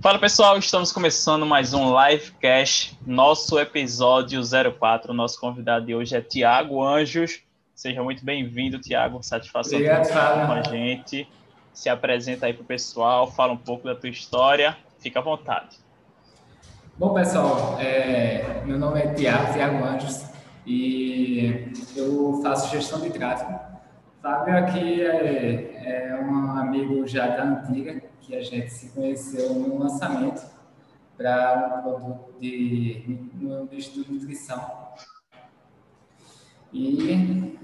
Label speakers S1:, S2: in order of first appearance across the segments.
S1: Fala pessoal, estamos começando mais um livecast, nosso episódio 04. Nosso convidado de hoje é Tiago Anjos. Seja muito bem-vindo, Tiago. Satisfação
S2: Obrigado,
S1: estar com a gente. Se apresenta aí para o pessoal, fala um pouco da tua história. Fica à vontade.
S2: Bom, pessoal, é, meu nome é Tiago, Tiago Anjos, e eu faço gestão de tráfego. Fábio aqui é, é um amigo já da antiga, que a gente se conheceu no lançamento para um produto de, no nicho de nutrição. E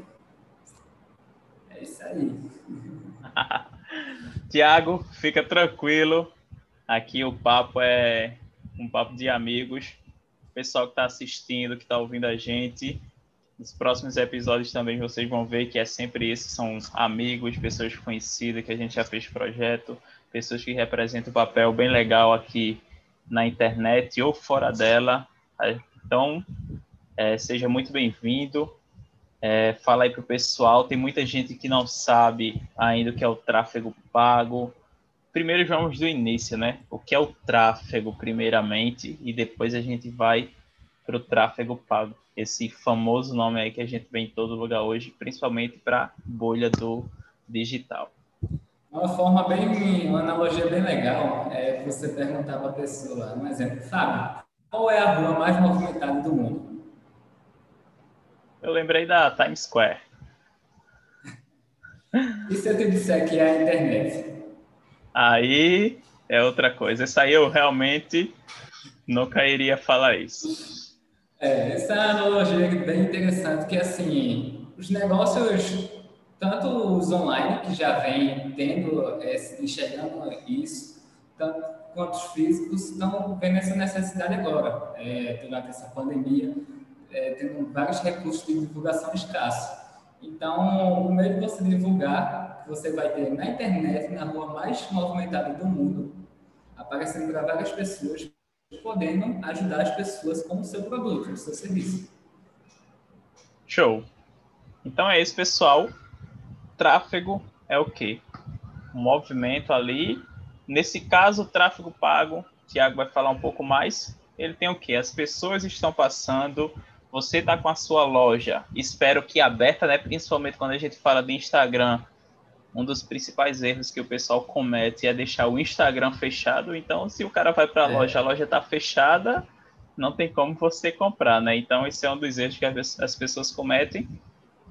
S2: é isso aí.
S1: Tiago, fica tranquilo. Aqui o papo é um papo de amigos. O pessoal que está assistindo, que está ouvindo a gente, nos próximos episódios também vocês vão ver que é sempre isso, são amigos, pessoas conhecidas que a gente já fez projeto, pessoas que representam um papel bem legal aqui na internet ou fora dela. Então, é, seja muito bem-vindo. É, fala aí para o pessoal, tem muita gente que não sabe ainda o que é o tráfego pago. Primeiro vamos do início, né? O que é o tráfego, primeiramente, e depois a gente vai para o tráfego pago. Esse famoso nome aí que a gente vê em todo lugar hoje, principalmente para bolha do digital.
S2: Uma forma bem, uma analogia bem legal é você perguntar para a pessoa, um exemplo, Fábio, qual é a rua mais movimentada do mundo?
S1: Eu lembrei da Times Square.
S2: E se eu te disser que é a internet?
S1: Aí é outra coisa. Isso aí eu realmente nunca iria falar isso.
S2: É, essa é uma analogia bem interessante, que assim, os negócios, tanto os online, que já vem tendo, é, enxergando isso, tanto quanto os físicos, estão vendo essa necessidade agora, é, durante essa pandemia, é, tendo vários recursos de divulgação escassos. Então, o meio de você divulgar, que você vai ter na internet, na rua mais movimentada do mundo, aparecendo para várias pessoas, podendo ajudar as pessoas com o seu produto, o seu serviço.
S1: Show. Então é isso, pessoal. Tráfego é o quê? Um movimento ali. Nesse caso, o tráfego pago, o Tiago vai falar um pouco mais. Ele tem o quê? As pessoas estão passando você está com a sua loja, espero que aberta, né? Principalmente quando a gente fala de Instagram, um dos principais erros que o pessoal comete é deixar o Instagram fechado. Então, se o cara vai para a é. loja, a loja está fechada, não tem como você comprar, né? Então, esse é um dos erros que as pessoas cometem.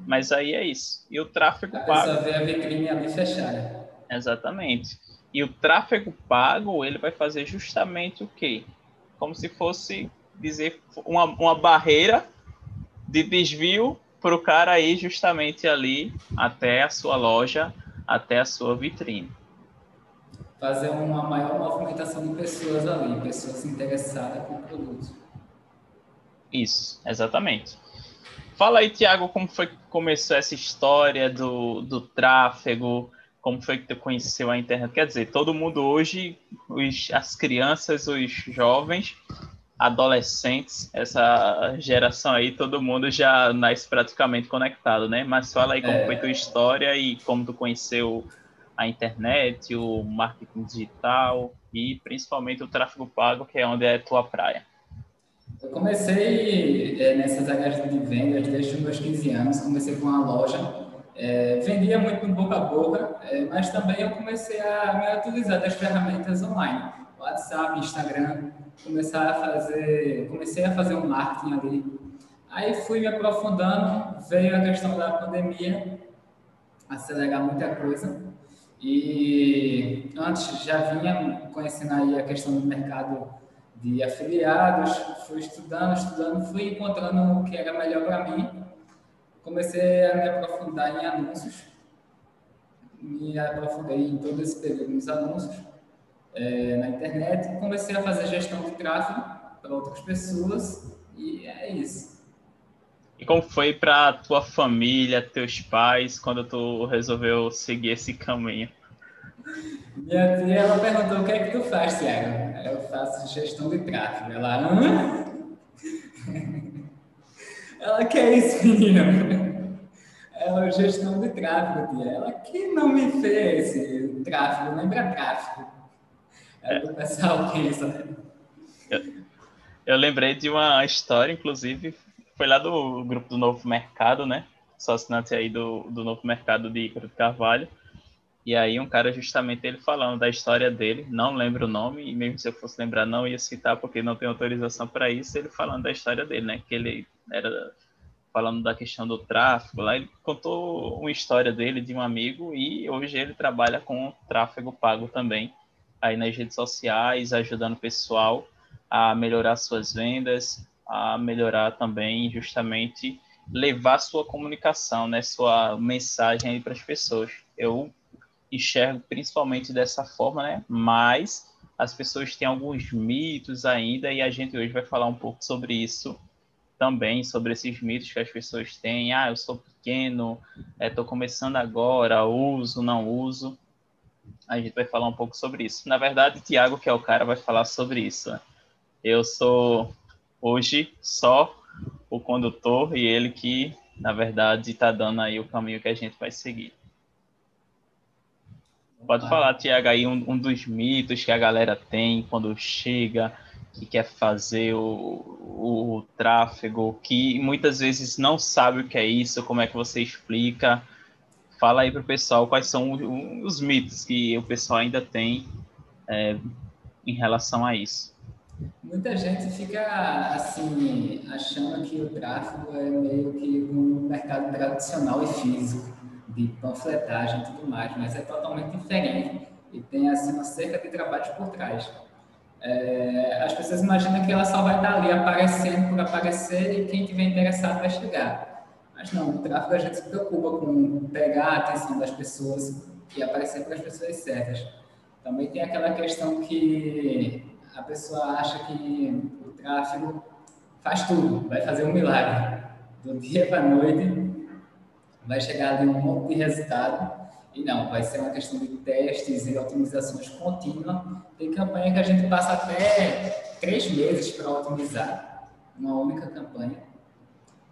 S1: Mas aí é isso. E o tráfego pago.
S2: Só vê a vitrine ali fechada.
S1: Exatamente. E o tráfego pago, ele vai fazer justamente o quê? Como se fosse dizer uma, uma barreira de desvio para o cara ir justamente ali até a sua loja, até a sua vitrine.
S2: Fazer uma maior movimentação de pessoas ali, pessoas interessadas com o produto.
S1: Isso, exatamente. Fala aí, Tiago, como foi que começou essa história do, do tráfego? Como foi que tu conheceu a internet? Quer dizer, todo mundo hoje, os, as crianças, os jovens, adolescentes, essa geração aí, todo mundo já nasce praticamente conectado, né? Mas fala aí como é... foi tua história e como tu conheceu a internet, o marketing digital e principalmente o tráfego pago, que é onde é tua praia.
S2: Eu comecei é, nessas áreas de vendas desde os meus 15 anos, comecei com uma loja, é, vendia muito no boca a boca, é, mas também eu comecei a me utilizar das ferramentas online, WhatsApp, Instagram, começar a fazer, comecei a fazer um marketing ali. Aí fui me aprofundando, veio a questão da pandemia, acelerar muita coisa. E antes já vinha conhecendo aí a questão do mercado de afiliados, fui estudando, estudando, fui encontrando o que era melhor para mim. Comecei a me aprofundar em anúncios, me aprofundei em todo esse período nos anúncios é, na internet, comecei a fazer gestão de tráfego para outras pessoas e é isso.
S1: E como foi para tua família, teus pais, quando tu resolveu seguir esse caminho?
S2: Minha tia, ela perguntou o que é que tu faz, Tiago? Eu faço gestão de tráfego. Ela, hã? Ela, que é isso, menino? Ela, gestão de tráfego, tia. Ela, que não me esse tráfego, lembra tráfego? É o pessoal pensa, né?
S1: Eu, eu lembrei de uma história, inclusive, foi lá do grupo do Novo Mercado, né? Só assinante aí do, do Novo Mercado de Ícaro de Carvalho. E aí um cara justamente ele falando da história dele, não lembro o nome, e mesmo se eu fosse lembrar não ia citar porque não tem autorização para isso, ele falando da história dele, né? Que ele era falando da questão do tráfego, lá ele contou uma história dele de um amigo e hoje ele trabalha com tráfego pago também, aí nas redes sociais, ajudando o pessoal a melhorar suas vendas, a melhorar também justamente levar sua comunicação, né, sua mensagem para as pessoas. Eu enxergo principalmente dessa forma, né? Mas as pessoas têm alguns mitos ainda e a gente hoje vai falar um pouco sobre isso também, sobre esses mitos que as pessoas têm. Ah, eu sou pequeno, estou é, começando agora, uso, não uso. A gente vai falar um pouco sobre isso. Na verdade, o Tiago, que é o cara, vai falar sobre isso. Né? Eu sou hoje só o condutor e ele que, na verdade, está dando aí o caminho que a gente vai seguir. Pode falar, Tiago, aí um, um, dos mitos que a galera tem quando chega, que quer fazer o, o, o, tráfego, que muitas vezes não sabe o que é isso, como é que você explica. Fala aí para o pessoal quais são os, os, mitos que o pessoal ainda tem é, em relação a isso.
S2: Muita gente fica assim achando que o tráfego é meio que um mercado tradicional e físico de panfletagem e tudo mais, mas é totalmente diferente e tem assim uma cerca de trabalhos por trás. É, as pessoas imaginam que ela só vai estar ali aparecendo por aparecer e quem tiver interessado vai chegar. Mas não, no tráfego a gente se preocupa com pegar a atenção das pessoas e aparecer para as pessoas certas. Também tem aquela questão que a pessoa acha que o tráfego faz tudo, vai fazer um milagre. Do dia para a noite, vai chegar ali um monte de resultado. E não, vai ser uma questão de testes e otimizações contínuas. Tem campanha que a gente passa até três meses para otimizar uma única campanha.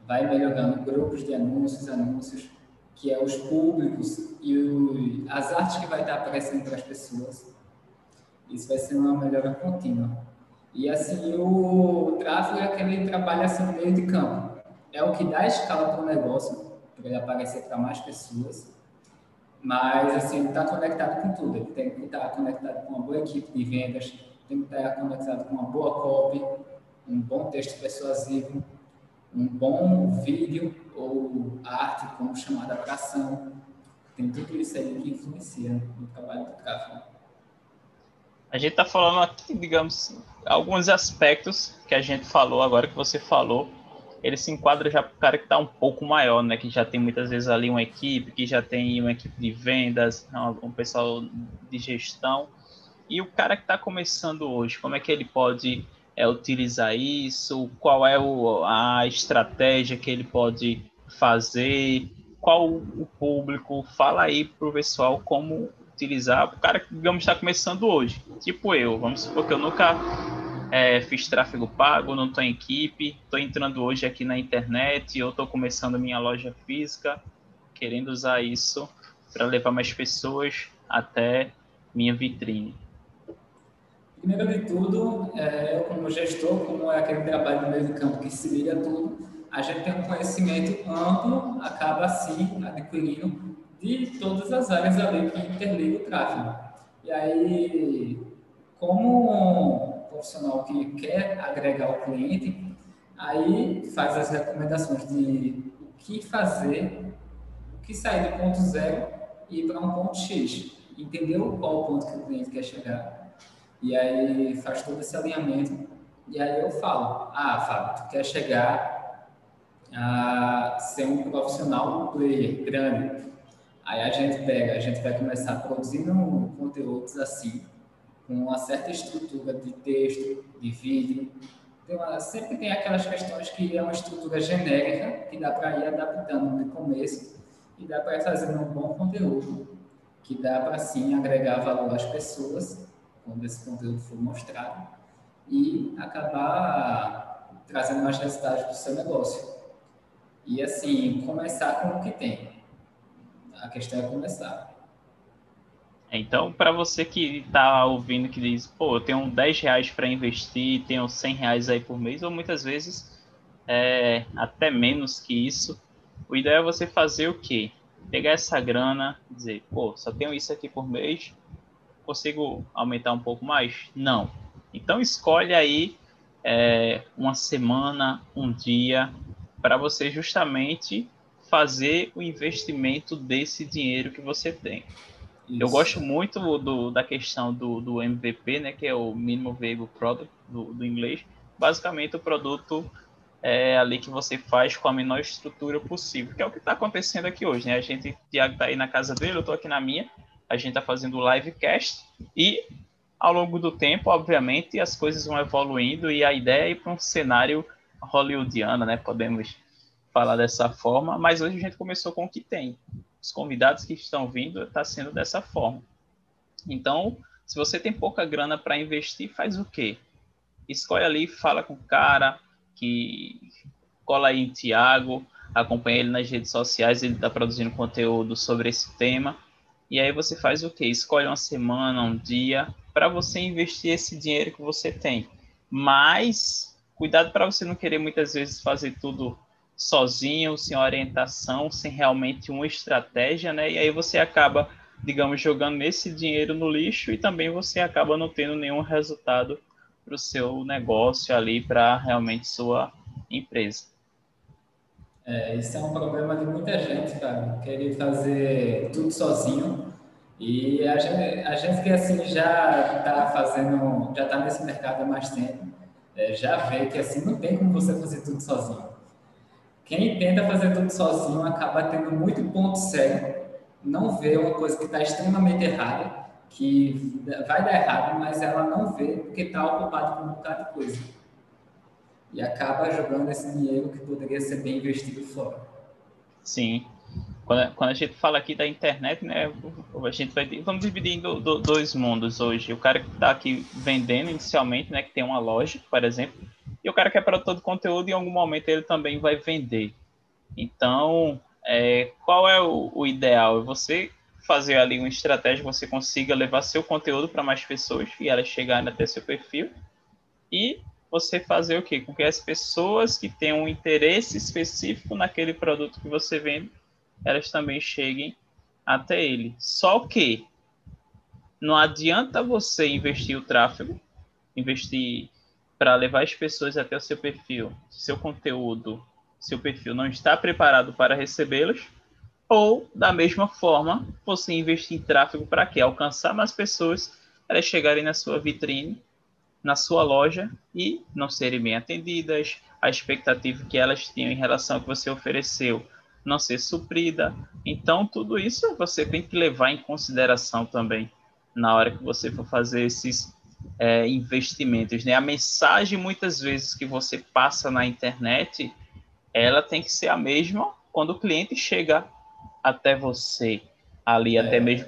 S2: Vai melhorando grupos de anúncios, anúncios, que é os públicos e o, as artes que vai estar aparecendo para as pessoas. Isso vai ser uma melhora contínua. E assim, o tráfego é aquele trabalho assim meio de campo. É o que dá escala para o negócio, ele aparecer para mais pessoas. Mas, assim, ele está conectado com tudo. Ele tem que estar conectado com uma boa equipe de vendas, tem que estar conectado com uma boa copy, um bom texto persuasivo, um bom vídeo ou arte como chamada para ação. Tem tudo isso aí que influencia no trabalho do tráfego.
S1: A gente está falando aqui, digamos, alguns aspectos que a gente falou agora, que você falou, ele se enquadra já para o cara que está um pouco maior, né? Que já tem muitas vezes ali uma equipe, que já tem uma equipe de vendas, um pessoal de gestão. E o cara que está começando hoje, como é que ele pode é, utilizar isso? Qual é o, a estratégia que ele pode fazer? Qual o público? Fala aí para o pessoal como utilizar. O cara que, digamos, está começando hoje, tipo eu, vamos supor que eu nunca é, fiz tráfego pago, não estou em equipe, estou entrando hoje aqui na internet, eu estou começando minha loja física, querendo usar isso para levar mais pessoas até minha vitrine.
S2: Primeiro de tudo, é, eu como gestor, como é aquele trabalho no meio do campo que se liga tudo, a gente tem um conhecimento amplo, acaba assim adquirindo de todas as áreas ali que interligam o tráfego. E aí, como profissional que quer agregar o cliente, aí faz as recomendações de o que fazer, o que sair do ponto zero e ir para um ponto X. Entendeu qual o ponto que o cliente quer chegar. E aí faz todo esse alinhamento. E aí eu falo, ah, Fábio, tu quer chegar a ser um profissional player grande. Aí a gente pega, a gente vai começar produzindo conteúdos assim, com uma certa estrutura de texto, de vídeo. Uma, sempre tem aquelas questões que é uma estrutura genérica, que dá para ir adaptando no começo e dá para ir fazendo um bom conteúdo, que dá para sim agregar valor às pessoas, quando esse conteúdo for mostrado, e acabar trazendo mais resultados para o seu negócio. E assim, começar com o que tem. A questão é começar.
S1: Então, para você que está ouvindo que diz, pô, eu tenho 10 reais para investir, tenho 100 reais aí por mês, ou muitas vezes é, até menos que isso, o ideal é você fazer o quê? Pegar essa grana, dizer, pô, só tenho isso aqui por mês, consigo aumentar um pouco mais? Não. Então, escolhe aí é, uma semana, um dia, para você justamente fazer o investimento desse dinheiro que você tem. Isso. Eu gosto muito do, da questão do, do MVP, né, que é o Minimum Viable Product do, do inglês. Basicamente, o produto é ali que você faz com a menor estrutura possível, que é o que está acontecendo aqui hoje. Né? A gente, está aí na casa dele, eu estou aqui na minha. A gente está fazendo o livecast e ao longo do tempo, obviamente, as coisas vão evoluindo e a ideia é ir para um cenário hollywoodiano, né? Podemos falar dessa forma, mas hoje a gente começou com o que tem os convidados que estão vindo está sendo dessa forma. Então, se você tem pouca grana para investir, faz o quê? Escolhe ali, fala com o cara que cola aí em Tiago, acompanha ele nas redes sociais, ele está produzindo conteúdo sobre esse tema. E aí você faz o quê? Escolhe uma semana, um dia, para você investir esse dinheiro que você tem. Mas cuidado para você não querer muitas vezes fazer tudo sozinho, sem orientação, sem realmente uma estratégia, né? E aí você acaba, digamos, jogando esse dinheiro no lixo e também você acaba não tendo nenhum resultado para o seu negócio ali, para realmente sua empresa.
S2: É, isso é um problema de muita gente, cara, querer fazer tudo sozinho. E a gente, a gente que assim já está fazendo, já está nesse mercado há mais tempo, é, já vê que assim não tem como você fazer tudo sozinho. Quem tenta fazer tudo sozinho acaba tendo muito ponto cego, não vê uma coisa que está extremamente errada, que vai dar errado, mas ela não vê porque está ocupado com um bocado de coisa. E acaba jogando esse dinheiro que poderia ser bem investido fora.
S1: Sim. Quando, quando a gente fala aqui da internet, né, a gente vai vamos dividir em do, do, dois mundos hoje. O cara que está aqui vendendo inicialmente, né, que tem uma loja, por exemplo, e o cara que é produtor de conteúdo, em algum momento ele também vai vender. Então, é, qual é o, o ideal? É você fazer ali uma estratégia que você consiga levar seu conteúdo para mais pessoas e elas chegarem até seu perfil. E você fazer o quê? Com que as pessoas que têm um interesse específico naquele produto que você vende, elas também cheguem até ele. Só que não adianta você investir o tráfego, investir para levar as pessoas até o seu perfil, seu conteúdo, seu perfil não está preparado para recebê-los, ou da mesma forma, você investir em tráfego para quê? Alcançar mais pessoas, elas chegarem na sua vitrine, na sua loja e não serem bem atendidas, a expectativa que elas tinham em relação ao que você ofereceu não ser suprida. Então, tudo isso você tem que levar em consideração também na hora que você for fazer esses é, investimentos. Né? A mensagem, muitas vezes, que você passa na internet, ela tem que ser a mesma quando o cliente chega até você, ali, é. até mesmo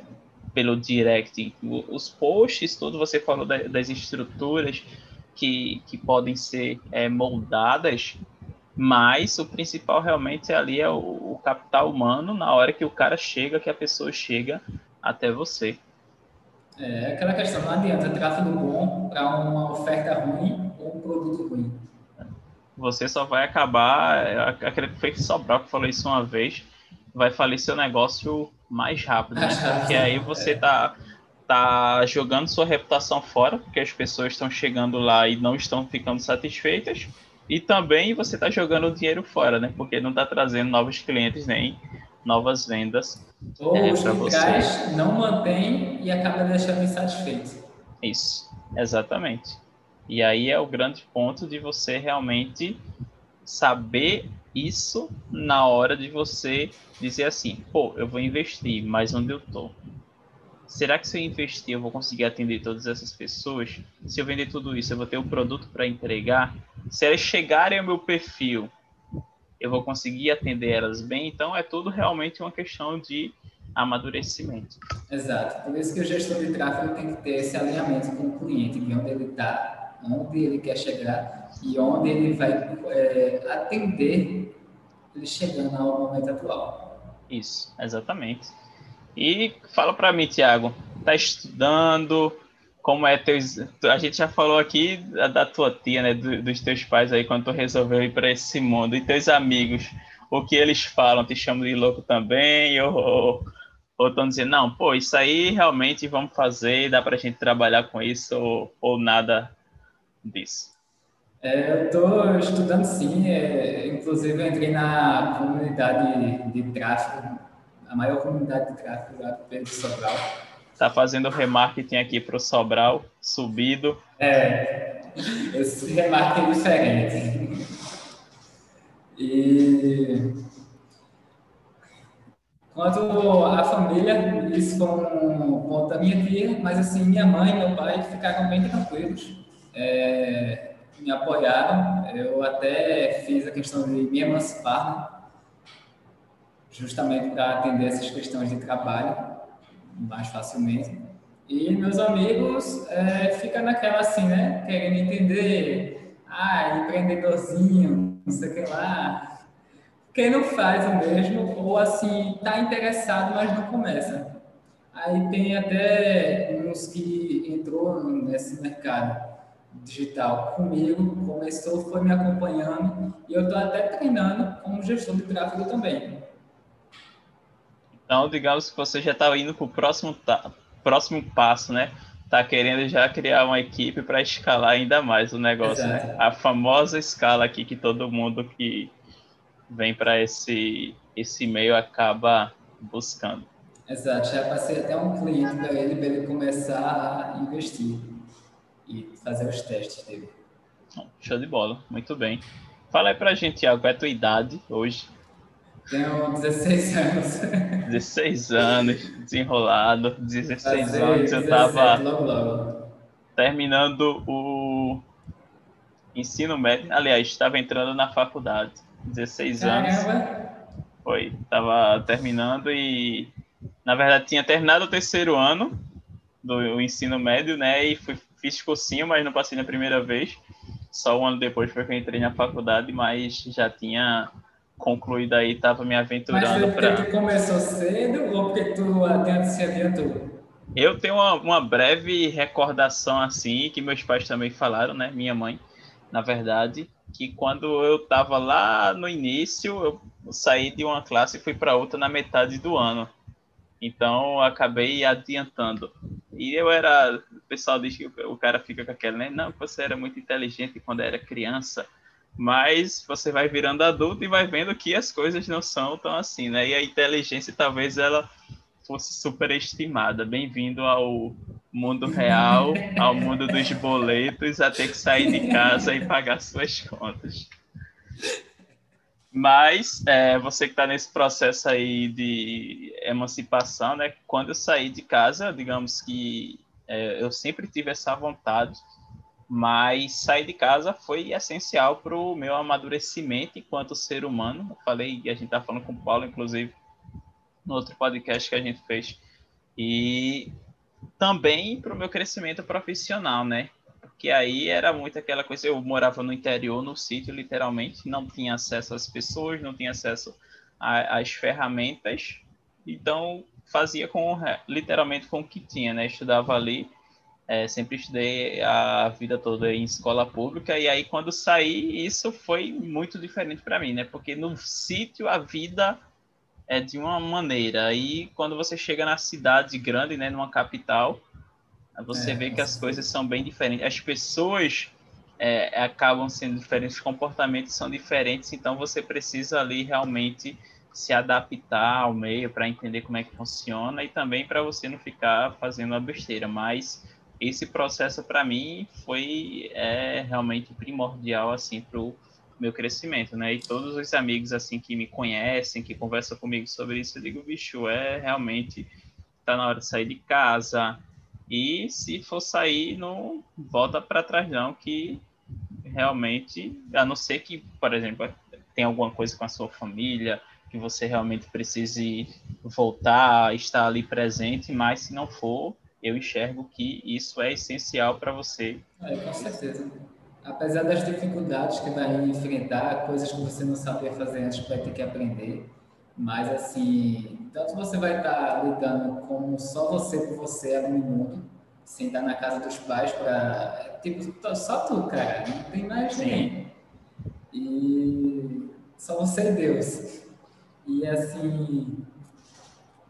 S1: pelo direct. Os posts, tudo você falou das estruturas que, que podem ser é, moldadas, mas o principal realmente ali é o, o capital humano na hora que o cara chega, que a pessoa chega até você.
S2: É aquela questão, não adianta tráfego bom para uma oferta ruim ou um produto ruim.
S1: Você só vai acabar, aquele que foi Sobral que falou isso uma vez, vai falir seu negócio mais rápido, né? Porque aí você é. tá, tá jogando sua reputação fora, porque as pessoas estão chegando lá e não estão ficando satisfeitas, e também você tá jogando o dinheiro fora, né? Porque não tá trazendo novos clientes nem novas vendas.
S2: Ou é, que não mantém e acaba deixando insatisfeito.
S1: Isso, exatamente. E aí é o grande ponto de você realmente saber isso na hora de você dizer assim, pô, eu vou investir, mas onde eu tô? Será que se eu investir eu vou conseguir atender todas essas pessoas? Se eu vender tudo isso, eu vou ter o um produto para entregar? Se elas chegarem ao meu perfil eu vou conseguir atender elas bem. Então, é tudo realmente uma questão de amadurecimento.
S2: Exato. Por isso que o gestor de tráfego tem que ter esse alinhamento com o cliente, de onde ele está, onde ele quer chegar e onde ele vai é, atender ele chegando ao momento atual.
S1: Isso, exatamente. E fala para mim, Tiago, tá estudando, como é teus. A gente já falou aqui da, da tua tia, né? Do, dos teus pais aí, quando tu resolveu ir para esse mundo. E teus amigos, o que eles falam? Te chamam de louco também? Ou, estão dizendo, não, pô, isso aí realmente vamos fazer, dá para a gente trabalhar com isso, ou, ou nada disso?
S2: É, eu estou estudando sim, é, inclusive eu entrei na comunidade de tráfego, a maior comunidade de tráfego lá do Pedro Sobral
S1: Tá fazendo remarketing aqui para o Sobral, subido.
S2: É, esse remarketing é diferente. E quanto à família, isso foi um ponto da minha tia, mas assim, minha mãe e meu pai ficaram bem tranquilos, é, me apoiaram. Eu até fiz a questão de me emancipar, né? justamente para atender essas questões de trabalho mais facilmente. E meus amigos é, ficam naquela assim, né? Querendo entender, ah, empreendedorzinho, não sei o que lá. Quem não faz o mesmo, ou assim, está interessado, mas não começa. Aí tem até uns que entrou nesse mercado digital comigo, começou, foi me acompanhando, e eu estou até treinando como gestor de tráfego também.
S1: Então, digamos que você já está indo para o próximo, próximo passo, né? Está querendo já criar uma equipe para escalar ainda mais o negócio, né? Exato. né? A famosa escala aqui que todo mundo que vem para esse, esse meio acaba buscando.
S2: Exato, já passei até um cliente para ele, para ele começar a investir e fazer os testes dele.
S1: Show de bola, muito bem. Fala aí para a gente, Tiago, qual é a tua idade hoje?
S2: Tenho 16 anos.
S1: 16 anos, desenrolado. 16 Fazer anos eu estava terminando o ensino médio. Aliás, estava entrando na faculdade. 16 Caramba. anos. Foi, estava terminando e, na verdade, tinha terminado o terceiro ano do ensino médio, né? E fui, fiz cursinho, mas não passei na primeira vez. Só um ano depois foi que eu entrei na faculdade, mas já tinha concluído aí, estava me aventurando para.
S2: Mas porque tu começou cedo ou porque tu adianta se adiantou?
S1: Eu tenho uma, uma, breve recordação assim, que meus pais também falaram, né? Minha mãe, na verdade, que quando eu estava lá no início, eu saí de uma classe e fui para outra na metade do ano. Então, acabei adiantando. E eu era. O pessoal diz que o cara fica com aquela, né? Não, você era muito inteligente quando era criança mas você vai virando adulto e vai vendo que as coisas não são tão assim, né? E a inteligência talvez ela fosse superestimada. Bem-vindo ao mundo real, ao mundo dos boletos, a ter que sair de casa e pagar suas contas. Mas é, você que está nesse processo aí de emancipação, né? Quando eu saí de casa, digamos que é, eu sempre tive essa vontade mas sair de casa foi essencial para o meu amadurecimento enquanto ser humano. Eu falei, a gente tá falando com o Paulo, inclusive, no outro podcast que a gente fez, e também para o meu crescimento profissional, né? Porque aí era muito aquela coisa, eu morava no interior, no sítio, literalmente, não tinha acesso às pessoas, não tinha acesso às ferramentas, então fazia com literalmente com o que tinha, né? Estudava ali é, sempre estudei a vida toda em escola pública e aí quando saí isso foi muito diferente para mim, né? Porque no sítio a vida é de uma maneira aí quando você chega na cidade grande, né, numa capital, você é, vê que as coisas são bem diferentes. As pessoas é, acabam sendo diferentes, os comportamentos são diferentes, então você precisa ali realmente se adaptar ao meio para entender como é que funciona e também para você não ficar fazendo uma besteira, mas esse processo para mim foi é, realmente primordial assim para o meu crescimento, né? E todos os amigos assim que me conhecem, que conversam comigo sobre isso, eu digo, bicho, é realmente tá na hora de sair de casa e se for sair, não volta para trás não, que realmente, a não ser que, por exemplo, tem alguma coisa com a sua família, que você realmente precise voltar, estar ali presente, mas se não for, eu enxergo que isso é essencial para você.
S2: É, com certeza. Apesar das dificuldades que vai enfrentar, coisas que você não sabia fazer antes, vai ter que aprender. Mas, assim, tanto você vai estar lidando como só você por você ali no mundo, sem estar na casa dos pais para. Tipo, só tu, cara, não tem mais ninguém. E só você e Deus. E, assim,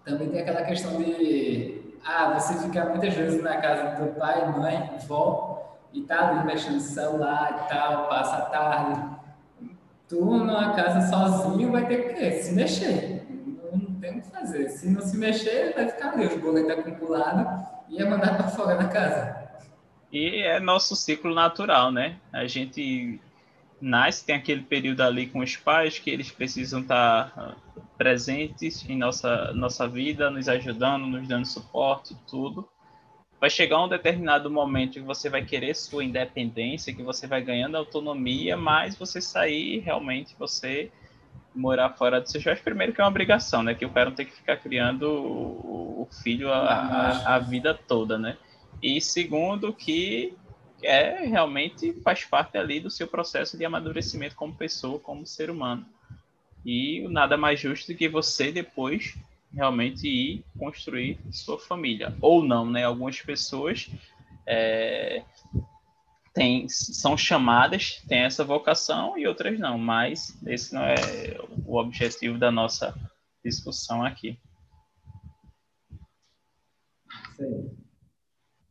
S2: também tem aquela questão de. Ah, você fica muitas vezes na casa do pai, mãe, vó, e tá ali mexendo no celular e tal, passa a tarde tu numa casa sozinho vai ter que se mexer. Não, tem o que fazer. Se não se mexer, vai ficar ali os boletos acumulados e é mandar para fora da casa.
S1: E é nosso ciclo natural, né? A gente nasce, tem aquele período ali com os pais que eles precisam estar ah, presentes em nossa, nossa vida, nos ajudando, nos dando suporte, tudo vai chegar um determinado momento que você vai querer sua independência, que você vai ganhando autonomia, mas você sair realmente você morar fora do seu acho primeiro que é uma obrigação, né? Que o cara não tem que ficar criando o filho a, a, a vida toda, né? E segundo que é realmente faz parte ali do seu processo de amadurecimento como pessoa, como ser humano. E nada mais justo do que você depois realmente ir construir sua família. Ou não, né? Algumas pessoas é, tem, são chamadas, têm essa vocação e outras não, mas esse não é o objetivo da nossa discussão aqui. Sim.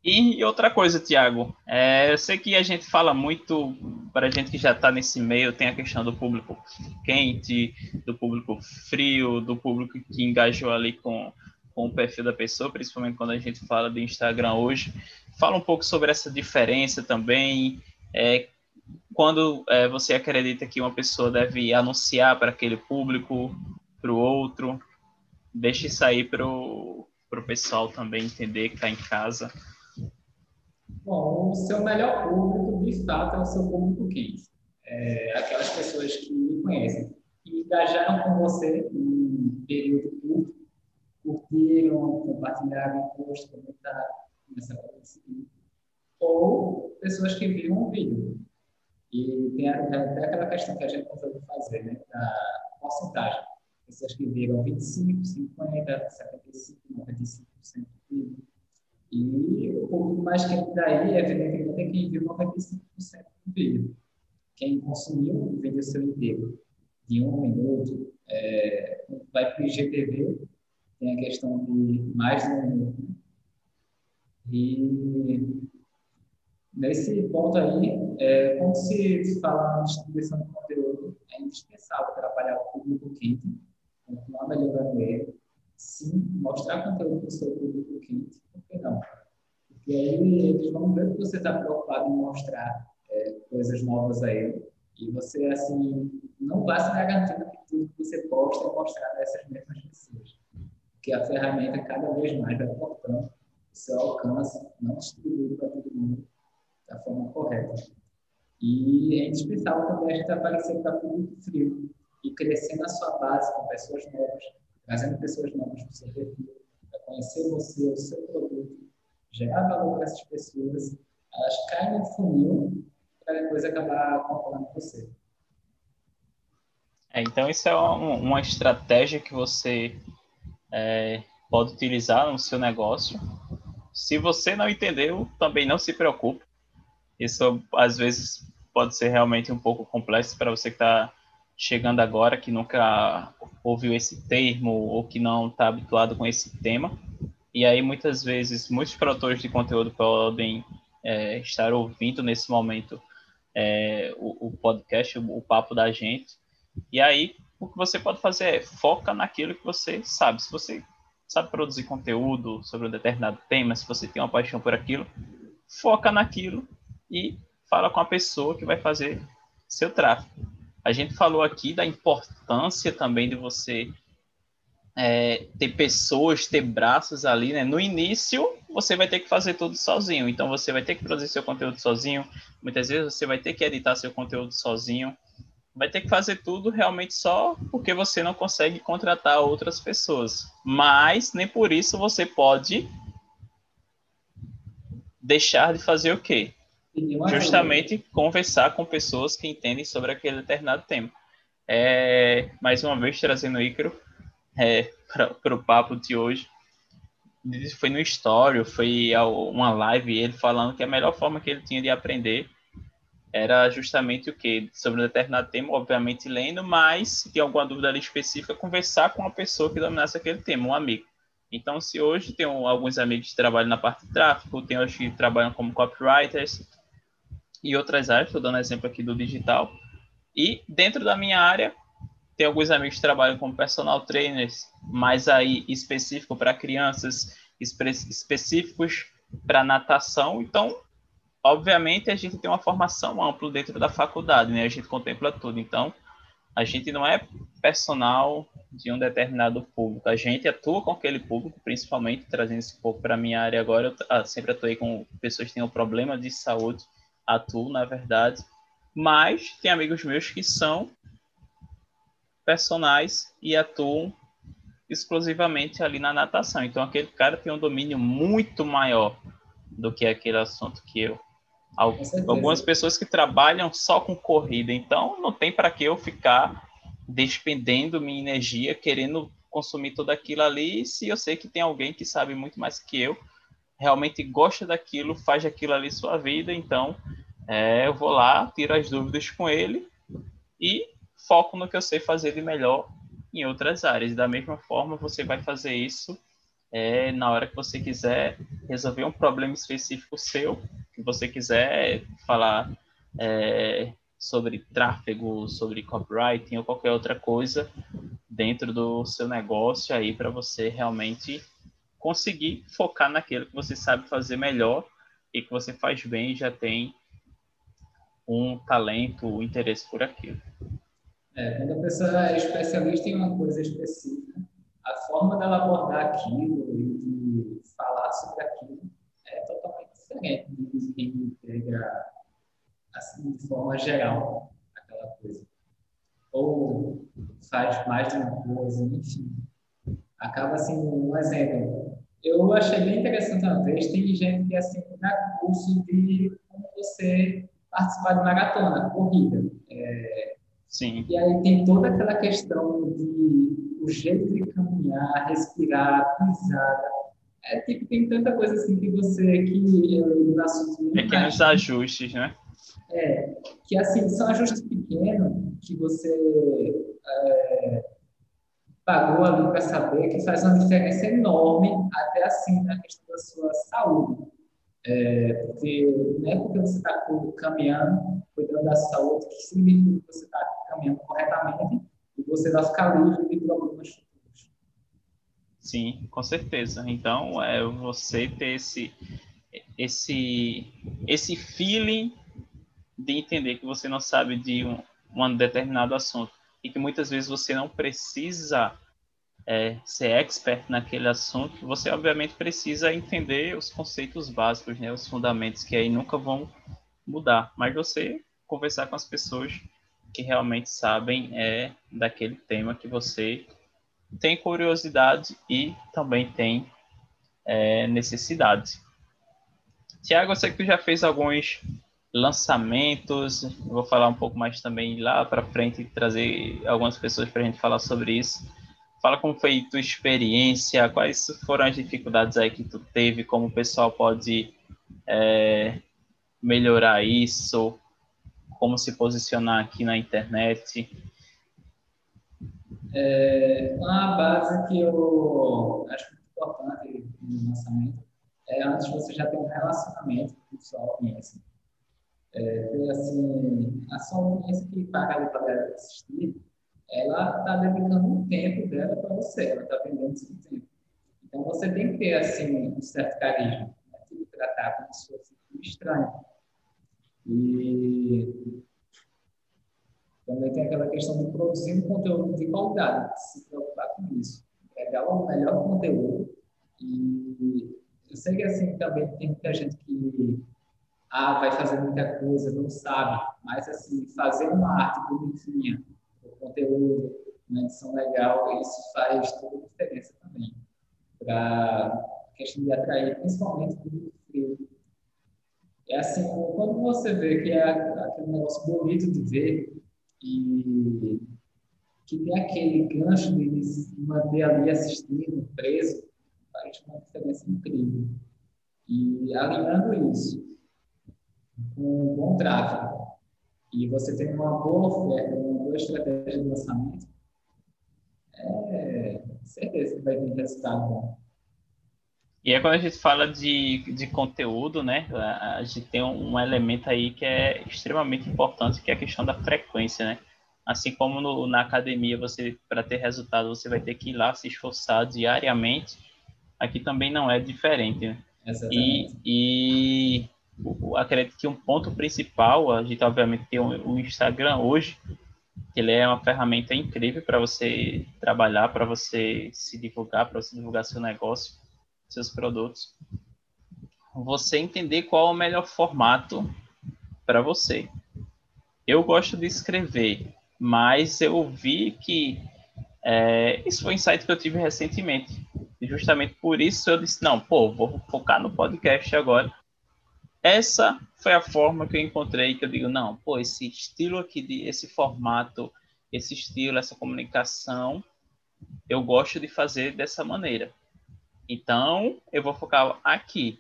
S1: E outra coisa, Tiago, é, eu sei que a gente fala muito, para a gente que já está nesse meio, tem a questão do público quente, do público frio, do público que engajou ali com, com o perfil da pessoa, principalmente quando a gente fala do Instagram hoje. Fala um pouco sobre essa diferença também, é, quando é, você acredita que uma pessoa deve anunciar para aquele público, para o outro, deixe sair para o pessoal também entender que está em casa.
S2: Bom, o seu melhor público, de fato, é o seu público quente. É, aquelas pessoas que me conhecem, que engajaram com você em um período curto, curtiram, compartilharam, post, comentaram, começaram a seguir. Ou pessoas que viram um vídeo. E tem até aquela questão que a gente consegue fazer, né? Da porcentagem. Pessoas que viram 25, 50, 75, 95% do vídeo e o público mais quente daí, evidentemente, é quem viu 95% do vídeo. Quem consumiu o vídeo seu inteiro, de um minuto, é, vai para o IGTV, tem a questão de mais de um minuto. E nesse ponto aí, é, quando se fala na distribuição de conteúdo, é indispensável trabalhar o público quente, continuar melhorando ele, sim, mostrar conteúdo para o seu público quente, por que não? Porque aí eles vão ver que você está preocupado em mostrar é, coisas novas a ele. E você, assim, não vai se garantindo que tudo que você posta é mostrado a essas mesmas pessoas. Porque a ferramenta cada vez mais vai cortando o seu alcance, não distribuído para todo mundo da forma correta. E é indispensável também a gente aparecer para público frio e crescer na sua base com pessoas novas, trazendo pessoas novas para o seu perfil, para conhecer você, o seu produto, gerar valor para essas pessoas, elas caem no funil para depois acabar comprando você.
S1: É, então, isso é uma, uma estratégia que você é, pode utilizar no seu negócio. Se você não entendeu, também não se preocupe. Isso, às vezes, pode ser realmente um pouco complexo para você que está chegando agora, que nunca ouviu esse termo ou que não está habituado com esse tema. E aí, muitas vezes, muitos produtores de conteúdo podem é, estar ouvindo nesse momento é, o, o, podcast, o, o, papo da gente. E aí, o que você pode fazer é foca naquilo que você sabe. Se você sabe produzir conteúdo sobre um determinado tema, se você tem uma paixão por aquilo, foca naquilo e fala com a pessoa que vai fazer seu tráfego. A gente falou aqui da importância também de você é, ter pessoas, ter braços ali, né? No início, você vai ter que fazer tudo sozinho. Então, você vai ter que produzir seu conteúdo sozinho. Muitas vezes, você vai ter que editar seu conteúdo sozinho. Vai ter que fazer tudo realmente só porque você não consegue contratar outras pessoas. Mas, nem por isso, você pode deixar de fazer o quê? Justamente conversar com pessoas que entendem sobre aquele determinado tema. É, mais uma vez, trazendo o Ícaro, é, para o papo de hoje. Foi no story, foi uma live, ele falando que a melhor forma que ele tinha de aprender era justamente o que? Sobre um determinado tema, obviamente lendo, mas se tem alguma dúvida ali específica, conversar com uma pessoa que dominasse aquele tema, um amigo. Então, se hoje tem alguns amigos que trabalham na parte de tráfego, tem os que trabalham como copywriters e outras áreas, estou dando exemplo aqui do digital. E dentro da minha área, tem alguns amigos que trabalham como personal trainers, mas aí específico para crianças, espe específicos para natação. Então, obviamente, a gente tem uma formação ampla dentro da faculdade, né? A gente contempla tudo. Então, a gente não é personal de um determinado público. A gente atua com aquele público, principalmente trazendo esse pouco para a minha área agora. Eu ah, sempre atuei com pessoas que têm um problema de saúde, atuo, na verdade. Mas tem amigos meus que são personagens e atuam exclusivamente ali na natação. Então, aquele cara tem um domínio muito maior do que aquele assunto que eu. Algumas pessoas que trabalham só com corrida, então não tem para que eu ficar despendendo minha energia querendo consumir tudo aquilo ali, se eu sei que tem alguém que sabe muito mais que eu, realmente gosta daquilo, faz aquilo ali sua vida, então é, eu vou lá, tiro as dúvidas com ele e foco no que eu sei fazer de melhor em outras áreas. Da mesma forma, você vai fazer isso é, na hora que você quiser resolver um problema específico seu, que você quiser falar é, sobre tráfego, sobre copywriting ou qualquer outra coisa dentro do seu negócio aí para você realmente conseguir focar naquilo que você sabe fazer melhor e que você faz bem e já tem um talento, um interesse por aquilo.
S2: É, quando a pessoa é especialista em uma coisa específica, a forma dela abordar aquilo e de falar sobre aquilo é totalmente diferente de quem pega assim, de forma geral aquela coisa. Ou faz mais de uma coisa, enfim. Acaba assim, um exemplo. Eu achei bem interessante uma vez, tem gente que assim, dá curso de como você participar de maratona, corrida. É,
S1: Sim.
S2: E aí tem toda aquela questão de o jeito de caminhar, respirar, pisada. É tipo, tem tanta coisa assim que você que eu assunto
S1: Pequenos ajustes, né?
S2: É, que assim, são ajustes pequenos que você é, pagou ali para saber que faz uma diferença enorme, até assim, na questão da sua saúde. É, porque não é porque você está caminhando, cuidando da saúde, que significa que você está caminhando corretamente e você vai ficar livre de problemas futuros.
S1: Sim, com certeza. Então, é você ter esse, esse, esse feeling de entender que você não sabe de um, um determinado assunto e que muitas vezes você não precisa é, ser expert naquele assunto, você obviamente precisa entender os conceitos básicos, né, os fundamentos que aí nunca vão mudar, mas você conversar com as pessoas que realmente sabem é daquele tema que você tem curiosidade e também tem é, necessidade. Tiago, eu sei que tu já fez alguns lançamentos, vou falar um pouco mais também lá para frente e trazer algumas pessoas para a gente falar sobre isso. Fala como foi tua experiência, quais foram as dificuldades aí que tu teve, como o pessoal pode é, melhorar isso, como se posicionar aqui na internet?
S2: É, uma base que eu acho muito importante no lançamento é antes você já ter um relacionamento com sua audiência. É, assim, a audiência que paga ali para assistir, ela está dedicando um tempo dela para você, ela está vendendo seu tempo. Então você tem que ter assim um certo carisma, né? Tipo, tratar como se fosse estranho. E também tem aquela questão de produzir um conteúdo de qualidade, se preocupar com isso. Pegar o melhor conteúdo. E eu sei que assim também tem muita gente que ah, vai fazer muita coisa, não sabe, mas assim, fazer uma arte bonitinha, o conteúdo, uma edição legal, isso faz toda a diferença também. Para questão de atrair, principalmente o frio é assim, quando você vê que é aquele negócio bonito de ver e que tem aquele gancho de se manter ali assistindo, preso, faz uma diferença incrível. E alinhando isso um bom tráfego, e você tem uma boa oferta, uma boa estratégia de lançamento, é certeza que vai ter resultado bom.
S1: E é quando a gente fala de, de conteúdo, né? A gente tem um elemento aí que é extremamente importante, que é a questão da frequência, né? Assim como no, na academia, você para ter resultado, você vai ter que ir lá se esforçar diariamente. Aqui também não é diferente, né? Exatamente. E, acredito que um ponto principal, a gente obviamente tem o, o Instagram hoje, que ele é uma ferramenta incrível para você trabalhar, para você se divulgar, para você divulgar seu negócio seus produtos, você entender qual é o melhor formato para você. Eu gosto de escrever, mas eu vi que é, isso foi um insight que eu tive recentemente. E justamente por isso eu disse, não, pô, vou focar no podcast agora. Essa foi a forma que eu encontrei que eu digo, não, pô, esse estilo aqui, de, esse formato, esse estilo, essa comunicação, eu gosto de fazer dessa maneira. Então, eu vou focar aqui.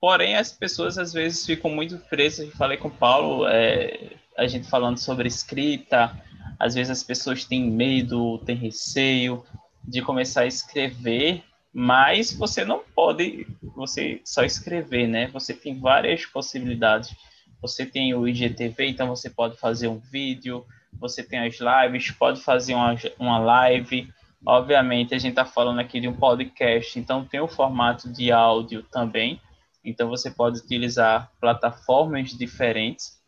S1: Porém, as pessoas às vezes ficam muito presas. Eu falei com o Paulo, é, a gente falando sobre escrita. Às vezes as pessoas têm medo, têm receio de começar a escrever, mas você não pode você só escrever, né? Você tem várias possibilidades. Você tem o IGTV, então você pode fazer um vídeo. Você tem as lives, pode fazer uma, uma live Obviamente, a gente está falando aqui de um podcast, então tem o formato de áudio também. Então, você pode utilizar plataformas diferentes.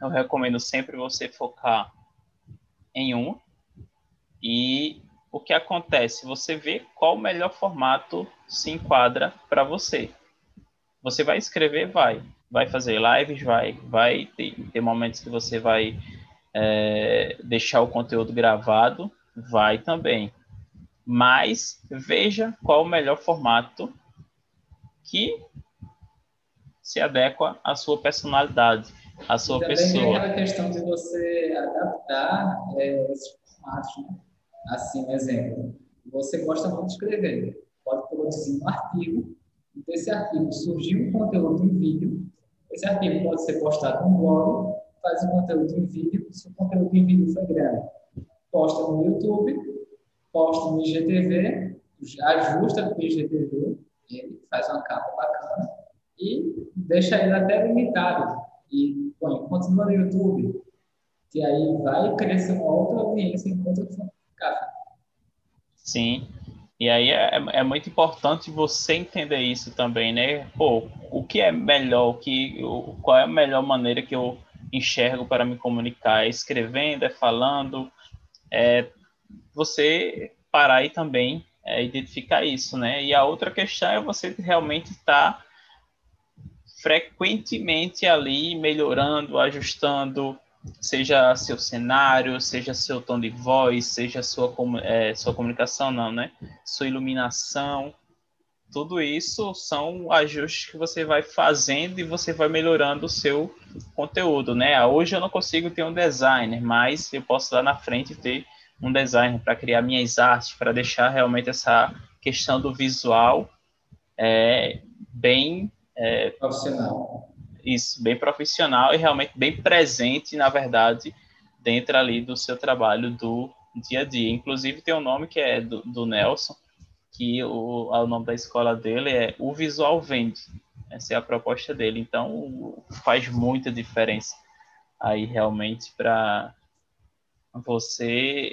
S1: Eu recomendo sempre você focar em um. E o que acontece? Você vê qual o melhor formato se enquadra para você. Você vai escrever? Vai. Vai fazer lives? Vai. Vai ter, ter momentos que você vai é, deixar o conteúdo gravado vai também. Mas veja qual o melhor formato que se adequa à sua personalidade, à sua pessoa.
S2: Também a questão de você adaptar é, esses formatos. Né? Assim, um exemplo, você gosta muito de escrever, pode produzir um artigo, desse artigo. Surgiu um conteúdo em vídeo, esse artigo pode ser postado no blog, faz um conteúdo em vídeo, se o conteúdo em vídeo foi grande, posta no YouTube, posta no IGTV, ajusta com o IGTV, ele faz uma capa bacana e deixa ele até limitado. E põe, continua no YouTube, que aí vai crescer uma outra audiência enquanto.
S1: Sim. E aí é, é, muito importante você entender isso também, né? Pô, o que é melhor, o que, o, qual é a melhor maneira que eu enxergo para me comunicar? É escrevendo, é falando, é você parar e também é, identificar isso, né? E a outra questão é você realmente estar tá frequentemente ali melhorando, ajustando, seja seu cenário, seja seu tom de voz, seja sua, é, sua comunicação, não, né? Sua iluminação, tudo isso são ajustes que você vai fazendo e você vai melhorando o seu conteúdo, né? Ah, hoje eu não consigo ter um designer, mas eu posso lá na frente ter um designer para criar minhas artes, para deixar realmente essa questão do visual é, bem
S2: é, profissional.
S1: Isso, bem profissional e realmente bem presente, na verdade, dentro ali do seu trabalho do dia a dia. Inclusive tem um nome que é do, do Nelson, que o, o nome da escola dele é O Visual Vende. Essa é a proposta dele. Então, faz muita diferença aí realmente para você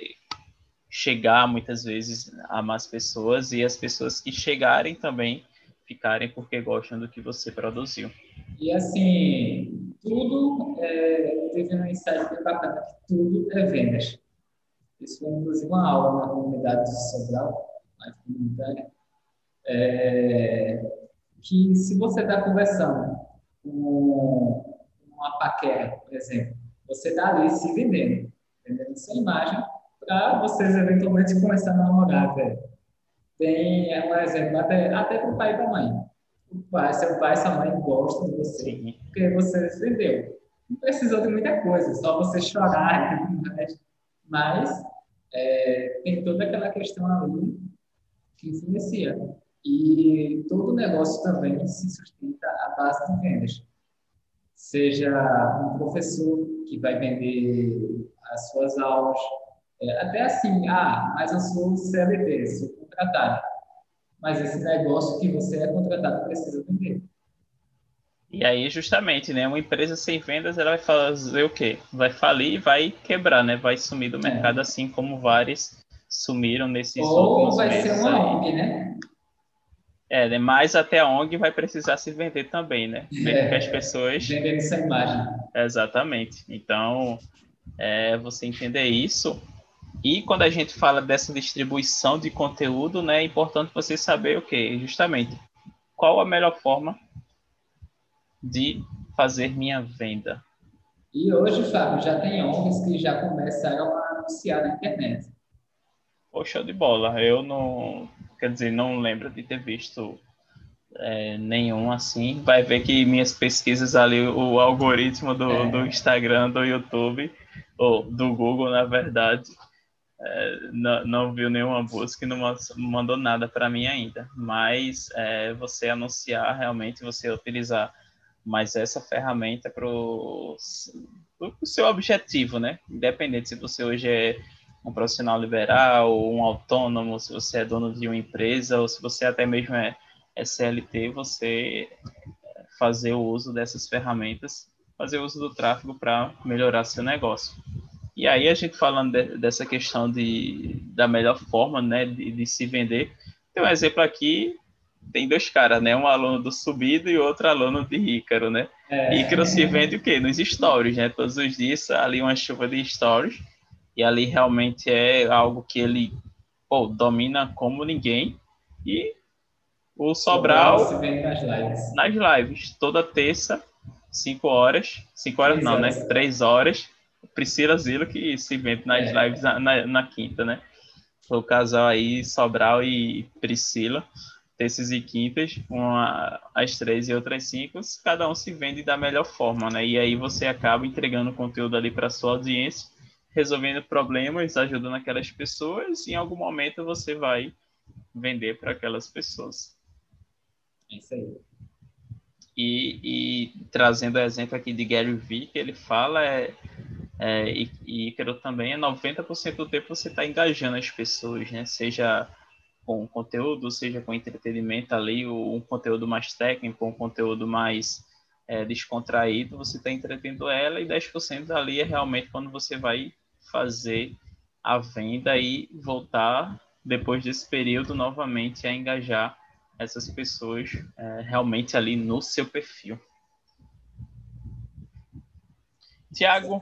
S1: chegar muitas vezes a mais pessoas e as pessoas que chegarem também ficarem porque gostam do que você produziu.
S2: E assim, tudo é, teve uma insight bem bacana que tudo é vendas. Isso foi inclusive uma aula na comunidade do Sobral, mais comunitária, é, que se você está conversando com uma paquera, por exemplo, você está ali se vendendo, vendendo sua imagem para vocês eventualmente começar a namorar, velho. Tem é um exemplo até, até para o pai e para a mãe. O pai, seu pai e sua mãe gostam de você, Sim. porque você vendeu. Não precisou de muita coisa, só você chorar, mas Mas é, tem toda aquela questão ali que influencia. E todo negócio também se sustenta à base de vendas. Seja um professor que vai vender as suas aulas, é, até assim, ah, mas eu sou CLT, sou contratado. Mas esse negócio que você é contratado precisa vender.
S1: E aí, justamente, né? Uma empresa sem vendas, ela vai fazer o quê? Vai falir e vai quebrar, né? Vai sumir do é. mercado, é. assim como vários sumiram nesses
S2: Ou últimos vai meses. Vai ser uma ONG, né?
S1: É, né? mas até a ONG vai precisar se vender também, né? Mesmo é, que as pessoas...
S2: Vendendo essa imagem.
S1: Exatamente. Então, é, você entender isso. E quando a gente fala dessa distribuição de conteúdo, né? É importante você saber o quê? Justamente, qual a melhor forma de fazer minha venda.
S2: E hoje, Fábio, já tem ONGs que já começaram a anunciar na internet.
S1: Poxa, de bola. Eu não, quer dizer, não lembro de ter visto é, nenhum assim. Vai ver que minhas pesquisas ali, o algoritmo do, é. do Instagram, do YouTube, ou do Google, na verdade, é, não, não, viu nenhuma busca e não mandou nada para mim ainda. Mas é, você anunciar realmente, você utilizar mas essa ferramenta para o seu objetivo, né? Independente se você hoje é um profissional liberal, um autônomo, se você é dono de uma empresa, ou se você até mesmo é, é CLT, você fazer o uso dessas ferramentas, fazer uso do tráfego para melhorar seu negócio. E aí a gente falando de, dessa questão de, da melhor forma, né, de, de se vender, tem um exemplo aqui tem dois caras, né? Um aluno do Subido e outro aluno de Ícaro, né? É. Ícaro se vende o quê? Nos stories, né? Todos os dias ali uma chuva de stories e ali realmente é algo que ele pô, domina como ninguém e o Sobral,
S2: se vende nas lives.
S1: Nas lives, toda terça, 5 horas, 5 horas Três não, né? horas. né? 3 horas. Priscila Zilo que se vende nas é. lives na, na, quinta, né? O casal aí, Sobral e Priscila terças e quintas, uma às três e outras cinco, cada um se vende da melhor forma, né? E aí você acaba entregando conteúdo ali para sua audiência, resolvendo problemas, ajudando aquelas pessoas, e em algum momento você vai vender para aquelas pessoas.
S2: É isso aí.
S1: E, e trazendo o exemplo aqui de Gary Vee, que ele fala é, é e, e Ícaro também, é 90% do tempo você está engajando as pessoas, né? Seja com conteúdo, seja com entretenimento ali, um conteúdo mais técnico, um conteúdo mais é, descontraído, você está entretendo ela e 10% ali é realmente quando você vai fazer a venda e voltar depois desse período novamente a engajar essas pessoas é, realmente ali no seu perfil. Tiago,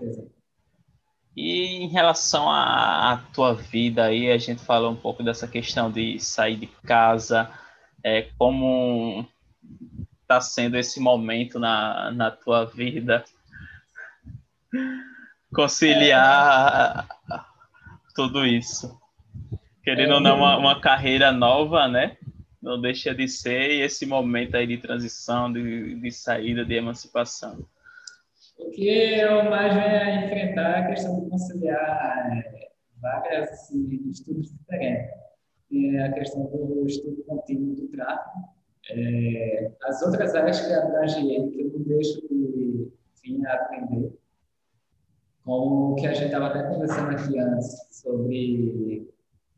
S1: e em relação à, tua vida aí, a gente falou um pouco dessa questão de sair de casa, é, como está sendo esse momento na, na tua vida, conciliar é. tudo isso. Querendo é, ou não, uma, uma, carreira nova, né? Não deixa de ser esse momento aí de transição, de, de saída, de emancipação.
S2: O que eu mais venho a enfrentar a questão de conciliar é, várias assim, estudos diferentes. Tem a questão do estudo contínuo do tráfego, é, as outras áreas que abrange ele, que eu não deixo de vir a aprender, como o que a gente estava até conversando aqui antes, sobre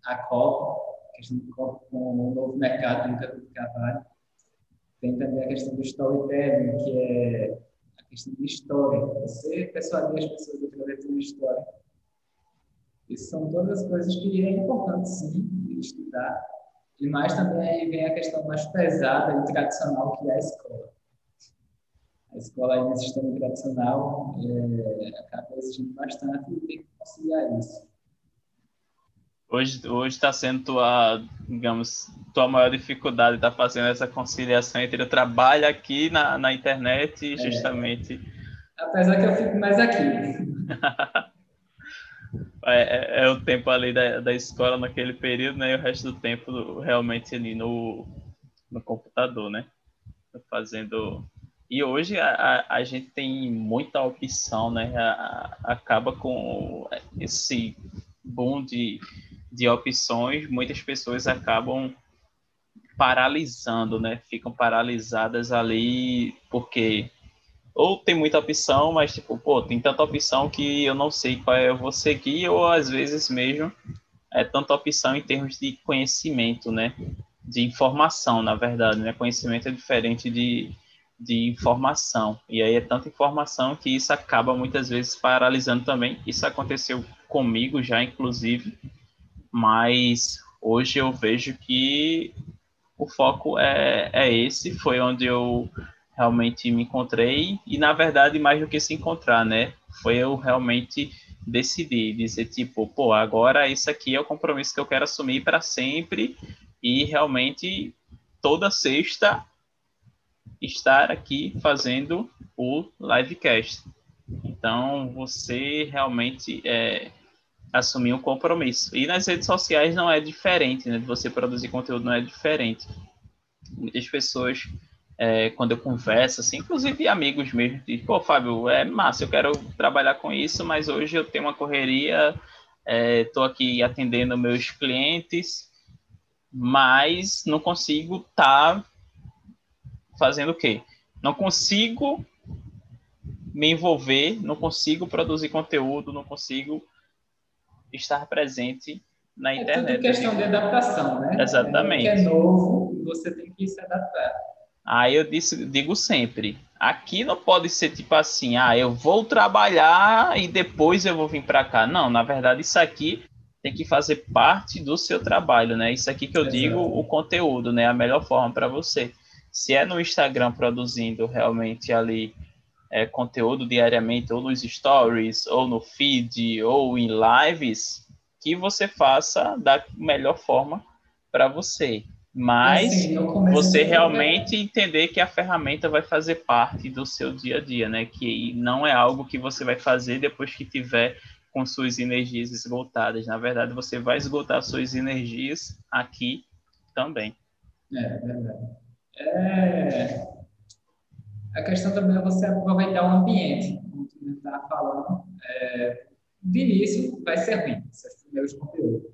S2: a Copa, a questão do Copa com o novo mercado do trabalho. Tem também a questão do storytelling, que é questão de história. Você persuadir as pessoas através de uma história. Isso são todas as coisas que é importante, sim, estudar. E mais também vem a questão mais pesada e tradicional, que é a escola. A escola aí no sistema tradicional é, acaba exigindo bastante e tem que conciliar isso.
S1: Hoje hoje está sendo tua, digamos, tua maior dificuldade está fazendo essa conciliação entre o trabalho aqui na, na internet e é. justamente.
S2: É. Apesar que eu fico mais aqui.
S1: é, é, é, o tempo ali da, da escola naquele período, né? E o resto do tempo realmente ali no, no computador, né? Fazendo E hoje a, a, a, gente tem muita opção, né? A, acaba com esse boom de, de opções, muitas pessoas acabam paralisando, né? Ficam paralisadas ali porque ou tem muita opção, mas tipo, pô, tem tanta opção que eu não sei qual eu vou seguir, ou às vezes mesmo é tanta opção em termos de conhecimento, né? De informação, na verdade, né? Conhecimento é diferente de, de informação. E aí é tanta informação que isso acaba muitas vezes paralisando também. Isso aconteceu comigo já, inclusive, mas hoje eu vejo que o foco é, é esse, foi onde eu realmente me encontrei e na verdade mais do que se encontrar, né? Foi eu realmente decidir, dizer tipo, pô, agora isso aqui é o compromisso que eu quero assumir para sempre e realmente toda sexta estar aqui fazendo o livecast. Então você realmente é, assumir um compromisso. E nas redes sociais não é diferente, né? De você produzir conteúdo não é diferente. Muitas pessoas é, quando eu converso, assim, inclusive amigos mesmo, de, pô, Fábio, é massa, eu quero trabalhar com isso, mas hoje eu tenho uma correria, estou é, aqui atendendo meus clientes, mas não consigo estar tá fazendo o quê? Não consigo me envolver, não consigo produzir conteúdo, não consigo estar presente na internet. É
S2: tudo questão de adaptação, né?
S1: Exatamente.
S2: É, que é novo, você tem que se adaptar.
S1: Aí eu disse, digo sempre, aqui não pode ser tipo assim, ah, eu vou trabalhar e depois eu vou vir para cá. Não, na verdade isso aqui tem que fazer parte do seu trabalho, né? Isso aqui que eu Exato. digo, o conteúdo, né? A melhor forma para você. Se é no Instagram produzindo realmente ali é, conteúdo diariamente, ou nos stories, ou no feed, ou em lives, que você faça da melhor forma para você mas assim, você realmente entender que a ferramenta vai fazer parte do seu dia a dia, né? Que não é algo que você vai fazer depois que tiver com suas energias esgotadas. Na verdade, você vai esgotar suas energias aqui também.
S2: É, é verdade. É... A questão também é você aproveitar o ambiente, como tu estava falando. É... De início, vai ser ruim, esses primeiros conteúdos.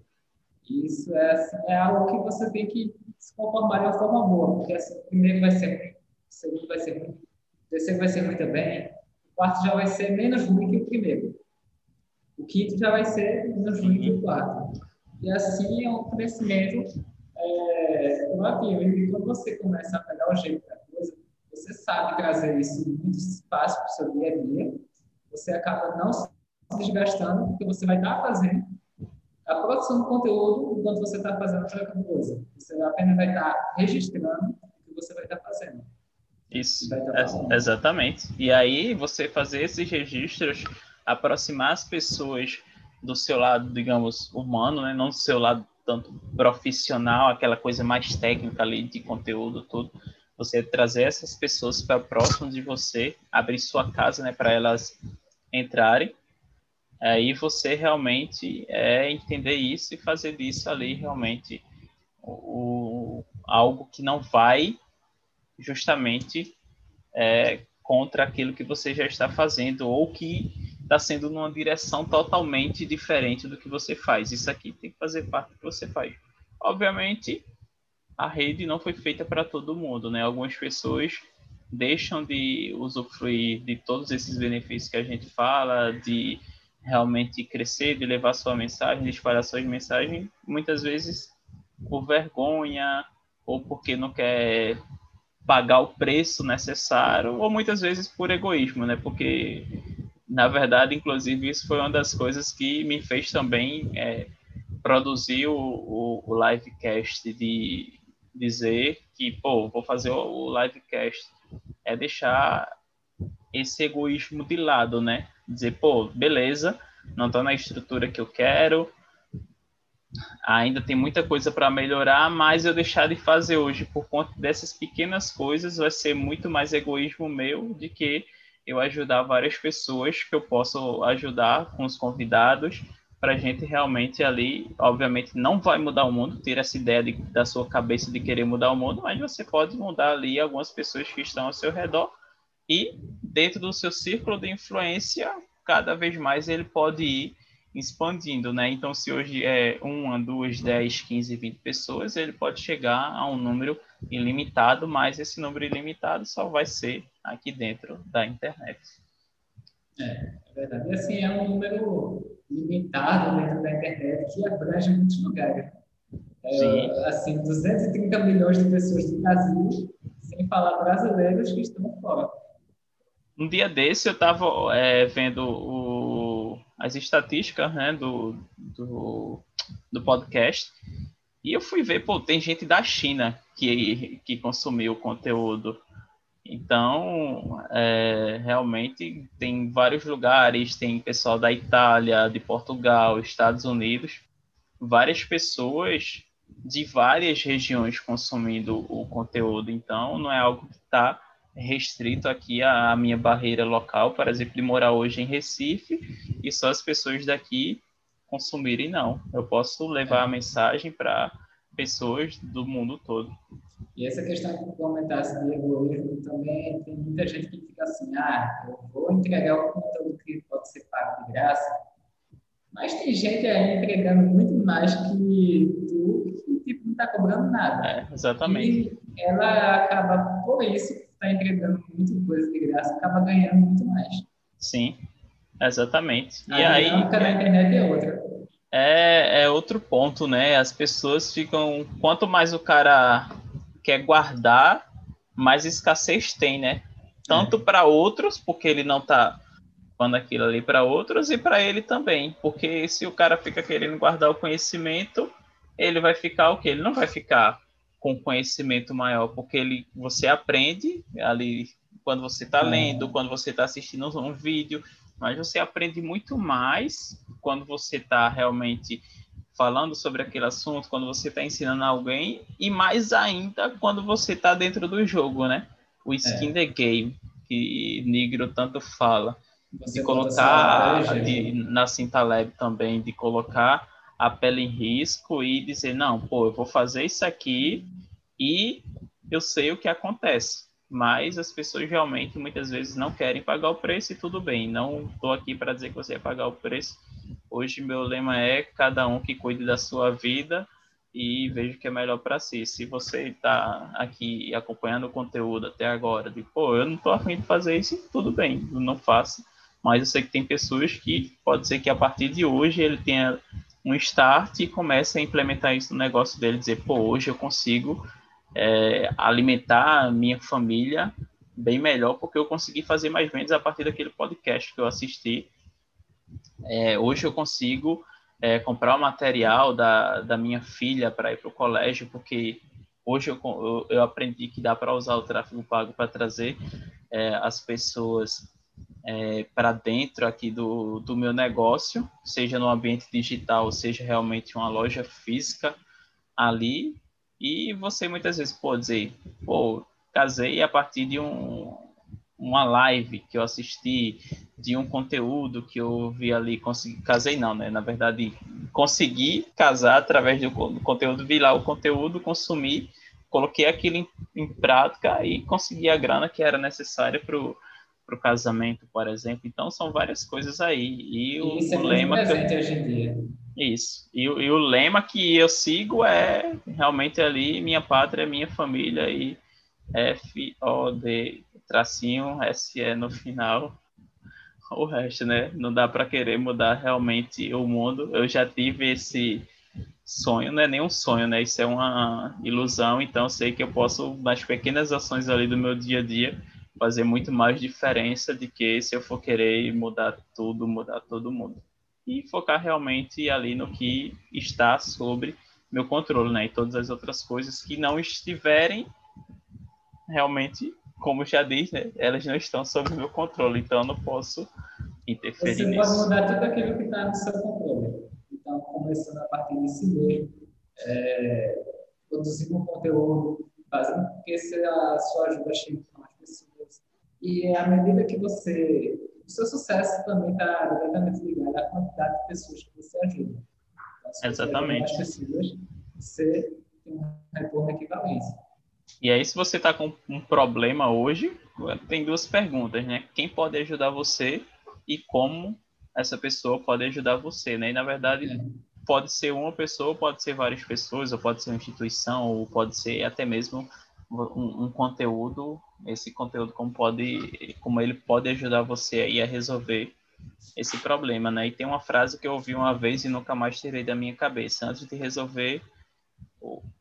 S2: Isso é, assim, é algo que você tem que se conformar de uma forma boa, porque assim, o primeiro vai ser ruim, o segundo vai ser ruim, o terceiro vai ser ruim também, o quarto já vai ser menos ruim que o primeiro, o quinto já vai ser menos ruim que o quarto. E assim é um crescimento é, E quando você começa a pegar o jeito você sabe trazer isso muito fácil para o seu dia a dia, você acaba não se desgastando, porque você vai estar fazendo a produção do conteúdo enquanto você está fazendo outra coisa. Você apenas vai estar registrando o que você vai estar fazendo.
S1: Isso, tá exatamente. E aí você fazer esses registros, aproximar as pessoas do seu lado, digamos, humano, né? não do seu lado tanto profissional, aquela coisa mais técnica ali de conteúdo, tudo. Você trazer essas pessoas para próximo de você, abrir sua casa, né, para elas entrarem aí você realmente é entender isso e fazer disso ali realmente o, algo que não vai justamente é, contra aquilo que você já está fazendo ou que está sendo numa direção totalmente diferente do que você faz. Isso aqui tem que fazer parte do que você faz. Obviamente, a rede não foi feita para todo mundo, né? Algumas pessoas deixam de usufruir de todos esses benefícios que a gente fala, de realmente crescer, de levar sua mensagem, de espalhar suas mensagens, muitas vezes por vergonha ou porque não quer pagar o preço necessário, ou muitas vezes por egoísmo, né? Porque, na verdade, inclusive, isso foi uma das coisas que me fez também é, produzir o, o, o livecast, de dizer que, pô, vou fazer o livecast, é deixar esse egoísmo de lado, né? Dizer, pô, beleza, não estou na estrutura que eu quero, ainda tem muita coisa para melhorar, mas eu deixar de fazer hoje por conta dessas pequenas coisas vai ser muito mais egoísmo meu de que eu ajudar várias pessoas que eu posso ajudar com os convidados para a gente realmente ali, obviamente não vai mudar o mundo, ter essa ideia de, da sua cabeça de querer mudar o mundo, mas você pode mudar ali algumas pessoas que estão ao seu redor e dentro do seu círculo de influência, cada vez mais ele pode ir expandindo, né? Então, se hoje é uma, duas, dez, quinze, vinte pessoas, ele pode chegar a um número ilimitado, mas esse número ilimitado só vai ser aqui dentro da internet.
S2: É, é verdade. E assim, é um número limitado dentro da internet que abrange muitos lugares. É, assim, 230 milhões de pessoas no Brasil, sem falar brasileiros que estão fora.
S1: Um dia desse eu estava é, vendo o, as estatísticas né, do, do, do podcast e eu fui ver, pô, tem gente da China que, que consumiu o conteúdo. Então, é, realmente tem vários lugares, tem pessoal da Itália, de Portugal, Estados Unidos, várias pessoas de várias regiões consumindo o conteúdo. Então, não é algo que está restrito aqui à minha barreira local, por exemplo, de morar hoje em Recife e só as pessoas daqui consumirem, não. Eu posso levar a mensagem para pessoas do mundo todo.
S2: E essa questão que tu comentasse de egoísmo também tem muita gente que fica assim, ah, eu vou entregar o conteúdo que pode ser pago de graça, mas tem gente aí entregando muito mais que tu, que tipo, não está cobrando nada.
S1: É, exatamente.
S2: E ela acaba, por isso, está entregando muita coisa de graça, acaba ganhando muito mais.
S1: Sim, exatamente.
S2: A e aí. A da internet é outra.
S1: É, é outro ponto, né? As pessoas ficam. Quanto mais o cara quer guardar, mais escassez tem, né? Tanto é. para outros, porque ele não está falando aquilo ali para outros, e para ele também. Porque se o cara fica querendo guardar o conhecimento, ele vai ficar o quê? Ele não vai ficar com conhecimento maior, porque ele, você aprende ali quando você está é. lendo, quando você está assistindo um vídeo, mas você aprende muito mais quando você está realmente falando sobre aquele assunto, quando você está ensinando alguém, e mais ainda quando você está dentro do jogo, né? O skin é. the game, que Negro tanto fala. Você de colocar de, na Cinta Lab também, de colocar a pele em risco e dizer, não, pô, eu vou fazer isso aqui e eu sei o que acontece. Mas as pessoas realmente muitas vezes não querem pagar o preço e tudo bem. Não estou aqui para dizer que você vai pagar o preço Hoje meu lema é cada um que cuide da sua vida e veja o que é melhor para si. Se você está aqui acompanhando o conteúdo até agora, de pô, eu não estou afim de fazer isso, tudo bem, não faça. Mas eu sei que tem pessoas que pode ser que a partir de hoje ele tenha um start e comece a implementar isso no negócio dele, dizer, pô, hoje eu consigo é, alimentar a minha família bem melhor porque eu consegui fazer mais vendas a partir daquele podcast que eu assisti é, hoje eu consigo é, comprar o material da, da minha filha para ir para o colégio, porque hoje eu, eu, eu aprendi que dá para usar o tráfego pago para trazer é, as pessoas é, para dentro aqui do, do meu negócio, seja no ambiente digital, seja realmente uma loja física ali. E você muitas vezes pode dizer, pô, casei a partir de um, uma live que eu assisti, de um conteúdo que eu vi ali, consegui, casei não, né? Na verdade, consegui casar através do, conteúdo, vi lá o conteúdo, consumi, coloquei aquilo em, em prática e consegui a grana que era necessária para o casamento, por exemplo. Então, são várias coisas aí. E o,
S2: Isso é o lema que eu... hoje em dia.
S1: Isso. E, e o lema que eu sigo é realmente ali, minha pátria, minha família e F-O-D tracinho SE no final. O resto, né? Não dá para querer mudar realmente o mundo. Eu já tive esse sonho, não é nem um sonho, né? Isso é uma ilusão. Então, sei que eu posso, nas pequenas ações ali do meu dia a dia, fazer muito mais diferença do que se eu for querer mudar tudo, mudar todo mundo. E focar realmente ali no que está sobre meu controle, né? E todas as outras coisas que não estiverem realmente como já disse, né, elas não estão sob meu controle, então eu não posso interferir
S2: Você
S1: nisso.
S2: pode mudar tudo aquilo que está no seu controle. Então, começando a partir de si mesmo, é, produzindo um conteúdo, fazendo com que a sua ajuda chegue para mais pessoas. E à medida que você... O seu sucesso também está diretamente ligado à quantidade de pessoas que você ajuda.
S1: Então, Exatamente.
S2: Você, pessoas, você tem um retorno equivalente.
S1: E aí, se você está com um problema hoje, tem duas perguntas, né? Quem pode ajudar você e como essa pessoa pode ajudar você, né? E, na verdade, é. pode ser uma pessoa, pode ser várias pessoas, ou pode ser uma instituição, ou pode ser até mesmo um, um conteúdo, esse conteúdo como pode, como ele pode ajudar você aí a resolver esse problema, né? E tem uma frase que eu ouvi uma vez e nunca mais tirei da minha cabeça. Antes de resolver,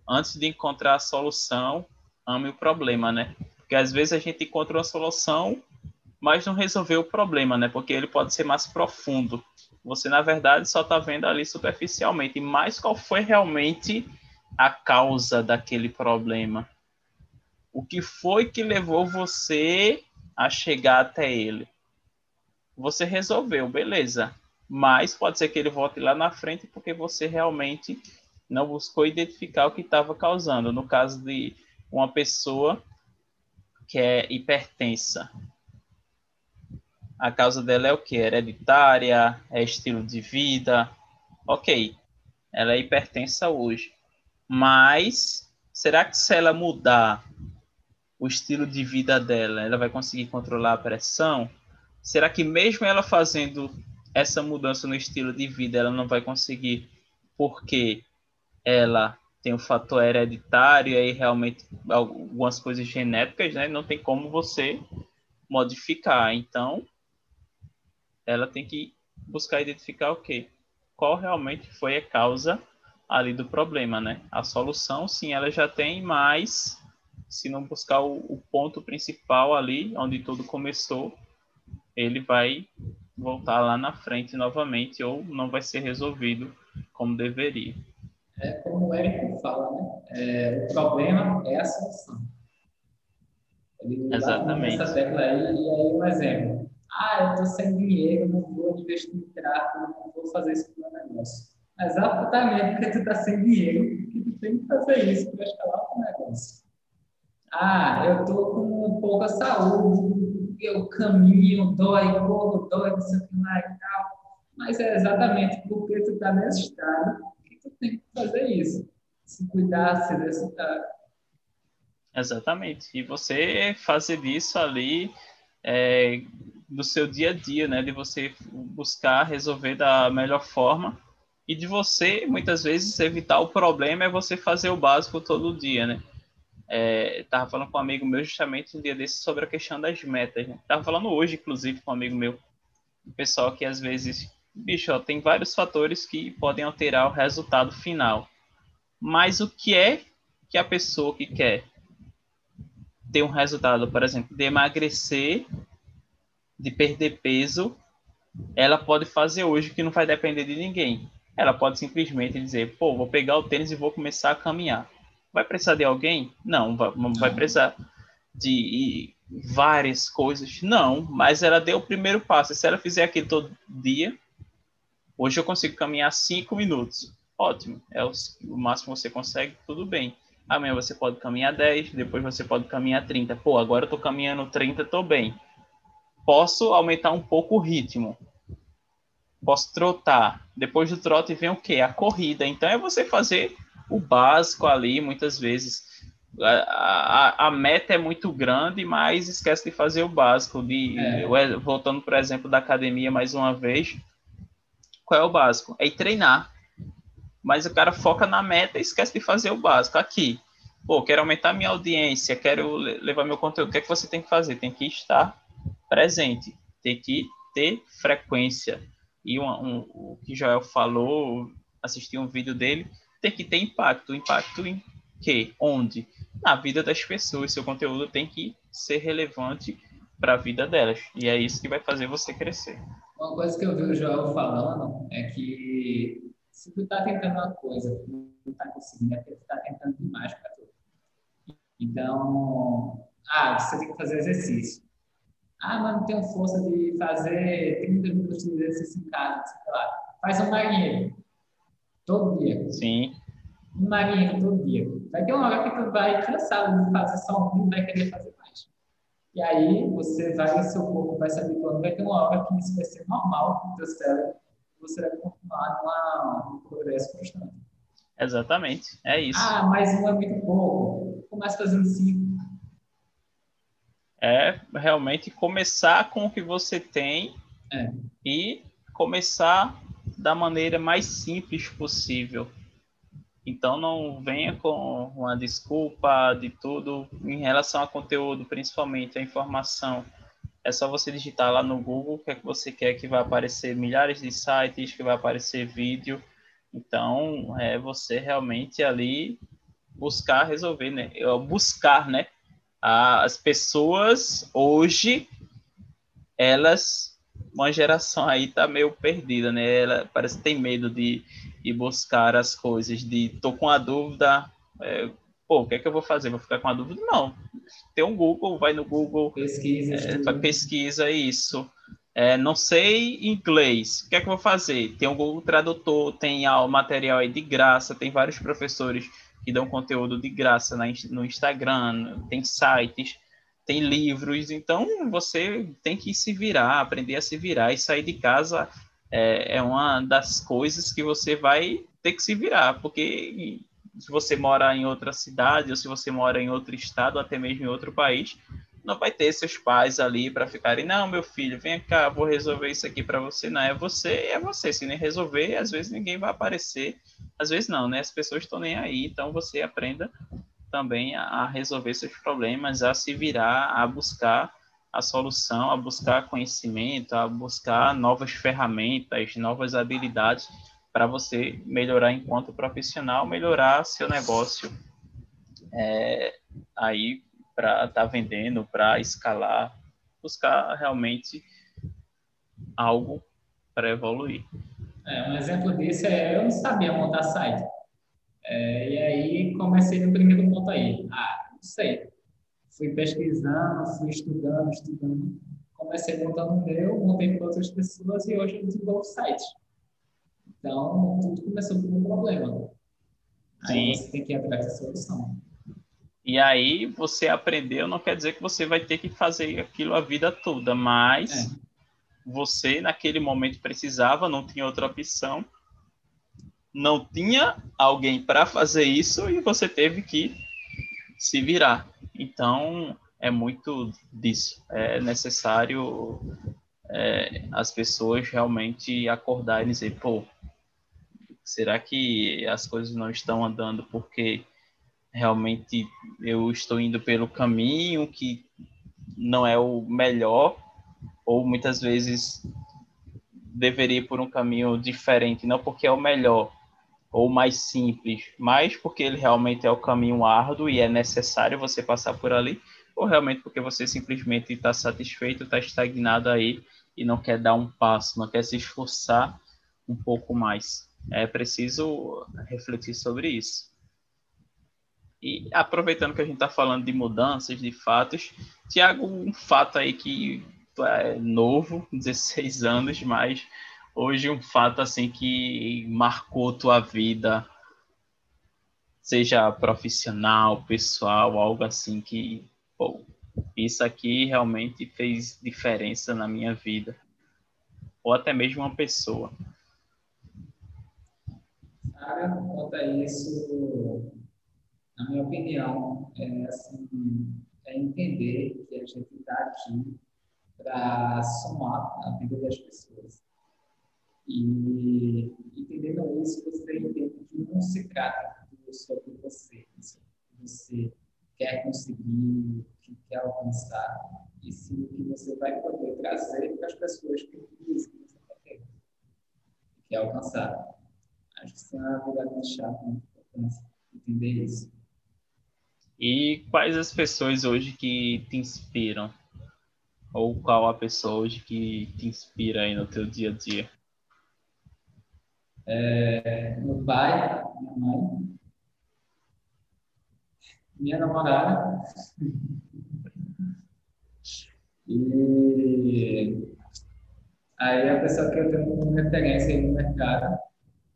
S1: antes de encontrar a solução, ame o problema, né? Porque às vezes a gente encontra uma solução, mas não resolveu o problema, né? Porque ele pode ser mais profundo. Você, na verdade, só está vendo ali superficialmente. Mas qual foi realmente a causa daquele problema? O que foi que levou você a chegar até ele? Você resolveu, beleza. Mas pode ser que ele volte lá na frente porque você realmente não buscou identificar o que estava causando. No caso de uma pessoa que é hipertensa, a causa dela é o que? Hereditária, é estilo de vida. Ok, ela é hipertensa hoje. Mas será que se ela mudar o estilo de vida dela, ela vai conseguir controlar a pressão? Será que mesmo ela fazendo essa mudança no estilo de vida, ela não vai conseguir porque ela tem o fator hereditário e aí realmente algumas coisas genéticas, né? Não tem como você modificar. Então, ela tem que buscar identificar o quê? Qual realmente foi a causa ali do problema, né? A solução, sim, ela já tem, mas se não buscar o, o ponto principal ali, onde tudo começou, ele vai voltar lá na frente novamente ou não vai ser resolvido como deveria.
S2: É como o Érico fala, né? É, o problema é a solução.
S1: Ele Exatamente.
S2: Essa tecla aí, e aí um exemplo. Ah, eu estou sem dinheiro, não vou investir em tráfego, não vou fazer isso com o meu negócio. Exatamente porque tu está sem dinheiro que tu tem que fazer isso para escalar o negócio. Ah, eu estou com pouca saúde, eu caminho, dói, corro, dói, não sei o que lá e tal. Mas é exatamente porque tu está nesse estado tem que fazer isso. Se cuidar, se exercitar.
S1: Exatamente. E você fazer isso ali é, no seu dia a dia, né? De você buscar resolver da melhor forma e de você, muitas vezes, evitar o problema é você fazer o básico todo dia, né? É, tava falando com um amigo meu justamente um dia desse sobre a questão das metas. Né? Tava falando hoje, inclusive, com um amigo meu, o pessoal que às vezes, bicho, ó, tem vários fatores que podem alterar o resultado final. Mas o que é que a pessoa que quer ter um resultado, por exemplo, de emagrecer, de perder peso, ela pode fazer hoje que não vai depender de ninguém. Ela pode simplesmente dizer, pô, vou pegar o tênis e vou começar a caminhar Vai precisar de alguém? Não, vai, vai precisar de várias coisas? Não, mas ela deu o primeiro passo. Se ela fizer aquilo todo dia, hoje eu consigo caminhar cinco minutos. Ótimo, é o, o máximo que você consegue, tudo bem. Amanhã você pode caminhar 10, depois você pode caminhar 30. Pô, agora eu tô caminhando 30, tô bem. Posso aumentar um pouco o ritmo. Posso trotar. Depois do trote vem o quê? A corrida. Então é você fazer o básico ali, muitas vezes. A, a, a, meta é muito grande, mas esquece de fazer o básico. De, é. Voltando, por exemplo, da academia mais uma vez, qual é o básico? É ir treinar. Mas o cara foca na meta e esquece de fazer o básico. Aqui, pô, quero aumentar minha audiência, quero levar meu conteúdo. O que é que você tem que fazer? Tem que estar presente, tem que ter frequência. E um, um, o que Joel falou, assisti um vídeo dele, tem que ter impacto. Impacto em que? Onde? Na vida das pessoas. Seu conteúdo tem que ser relevante para a vida delas. E é isso que vai fazer você crescer.
S2: Uma coisa que eu vi o Joel falando é que se tu tá tentando uma coisa, tu não tá conseguindo, é porque tu tá tentando demais para tu. Então, ah, você tem que fazer exercício. Ah, mas não tenho força de fazer 30 minutos de exercício em casa, sei lá. Faz um marinheiro. Todo dia.
S1: Sim.
S2: Um marinheiro todo dia. Vai ter uma hora que tu vai cansado de fazer só um, vai querer fazer. E aí você vai, seu corpo vai se habituando, vai ter uma hora que isso vai ser normal para o teu cérebro, você vai continuar numa, num progresso constante.
S1: Exatamente, é isso.
S2: Ah, mas um é muito pouco. Começa fazendo cinco.
S1: É realmente começar com o que você tem
S2: é.
S1: e começar da maneira mais simples possível. Então não venha com uma desculpa de tudo em relação a conteúdo, principalmente a informação. É só você digitar lá no Google o que é que você quer que vai aparecer milhares de sites, que vai aparecer vídeo. Então é você realmente ali buscar resolver, né? Buscar, né? As pessoas hoje elas uma geração aí tá meio perdida, né? Ela parece que tem medo de ir buscar as coisas, de tô com a dúvida, é, pô, o que é que eu vou fazer? Vou ficar com a dúvida? Não. Tem um Google, vai no Google,
S2: pesquisa,
S1: é, pesquisa isso. É, não sei inglês, o que é que eu vou fazer? Tem o Google Tradutor, tem o material aí de graça, tem vários professores que dão conteúdo de graça no Instagram, tem sites tem livros, então você tem que se virar, aprender a se virar e sair de casa é, é uma das coisas que você vai ter que se virar, porque se você mora em outra cidade ou se você mora em outro estado, até mesmo em outro país, não vai ter seus pais ali para ficarem, não, meu filho, vem cá, vou resolver isso aqui para você. Não, é você, é você. Se nem resolver, às vezes ninguém vai aparecer, às vezes não, né? As pessoas estão nem aí, então você aprenda também a resolver seus problemas, a se virar, a buscar a solução, a buscar conhecimento, a buscar novas ferramentas, novas habilidades para você melhorar enquanto profissional, melhorar seu negócio é, aí para estar tá vendendo, para escalar, buscar realmente algo para evoluir.
S2: É, um exemplo disso é eu não sabia montar site. É, e aí comecei no primeiro ponto aí. Ah, não sei. Fui pesquisando, fui estudando, estudando. Comecei montando o meu, montei para outras pessoas e hoje eu desenvolvo sites. Então, tudo começou com um problema. Aí Sim. você tem que ir atrás da solução.
S1: E aí você aprendeu, não quer dizer que você vai ter que fazer aquilo a vida toda, mas é. você naquele momento precisava, não tinha outra opção não tinha alguém para fazer isso e você teve que se virar. Então, é muito disso. É necessário é, as pessoas realmente acordarem e dizer, pô, será que as coisas não estão andando porque realmente eu estou indo pelo caminho que não é o melhor ou muitas vezes deveria ir por um caminho diferente, não porque é o melhor, ou mais simples, mas porque ele realmente é o caminho árduo e é necessário você passar por ali, ou realmente porque você simplesmente está satisfeito, está estagnado aí e não quer dar um passo, não quer se esforçar um pouco mais. É preciso refletir sobre isso. E aproveitando que a gente está falando de mudanças, de fatos, Tiago, um fato aí que é novo, 16 anos, mas hoje um fato assim que marcou tua vida, seja profissional, pessoal, algo assim que, pô, isso aqui realmente fez diferença na minha vida, ou até mesmo uma pessoa.
S2: Cara, quanto a isso, na minha opinião, é, assim, é entender que a gente está aqui para somar a vida das pessoas. E entendendo isso, você entende que não se trata sobre você, que você quer conseguir, que quer alcançar, e sim o que você vai poder trazer para as pessoas que você quer ter, que quer alcançar. Acho que isso é uma virada de chave muito importante, entender isso.
S1: E quais as pessoas hoje que te inspiram? Ou qual a pessoa hoje que te inspira aí no teu dia a dia?
S2: É, meu pai, minha mãe, minha namorada. E aí a pessoa que eu tenho como referência no mercado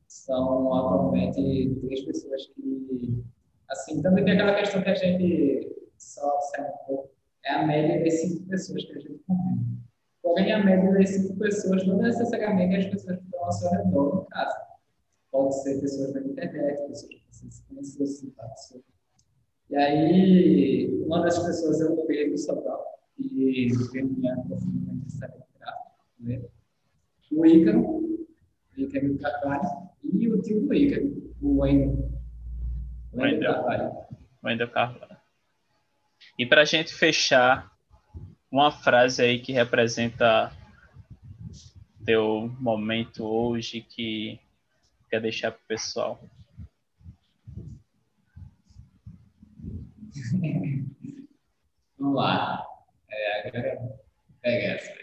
S2: são atualmente três pessoas que, assim, também tem aquela questão que a gente só observa um pouco, é a média das cinco pessoas que a gente convive. Porém, a média das cinco pessoas não necessariamente as pessoas que estão ao seu redor no caso. Pode ser pessoas da internet, pessoas que você conheceu, simpatizou. E aí, uma das pessoas é o Pedro Sobral, que termina profundamente essa gráfica, né? o Ícaro, o Ícaro Carvalho, e o tio do Ícaro, o Wendel.
S1: Wendel Carvalho. Wendel Carvalho. E para a gente fechar, uma frase aí que representa teu momento hoje que quer deixar para o pessoal.
S2: Vamos lá. É, agora pega essa.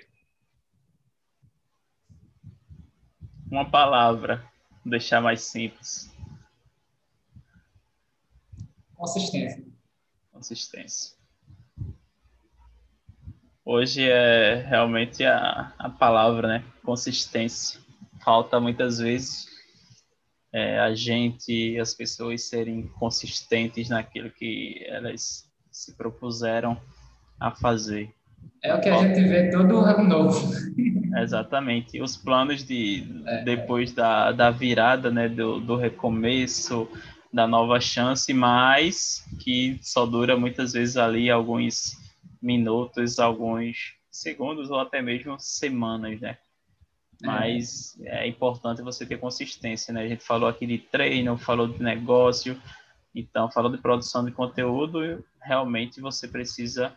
S1: Uma palavra, deixar mais simples.
S2: Consistência.
S1: Consistência. Hoje é realmente a, a palavra, né? Consistência. Falta muitas vezes é, a gente e as pessoas serem consistentes naquilo que elas se propuseram a fazer.
S2: É o que a gente vê todo ano novo.
S1: Exatamente. Os planos de é, depois da, da virada, né, do, do recomeço, da nova chance, mas que só dura muitas vezes ali alguns minutos, alguns segundos ou até mesmo semanas, né? Mas é. é importante você ter consistência, né? A gente falou aqui de treino, falou de negócio, então falou de produção de conteúdo, realmente você precisa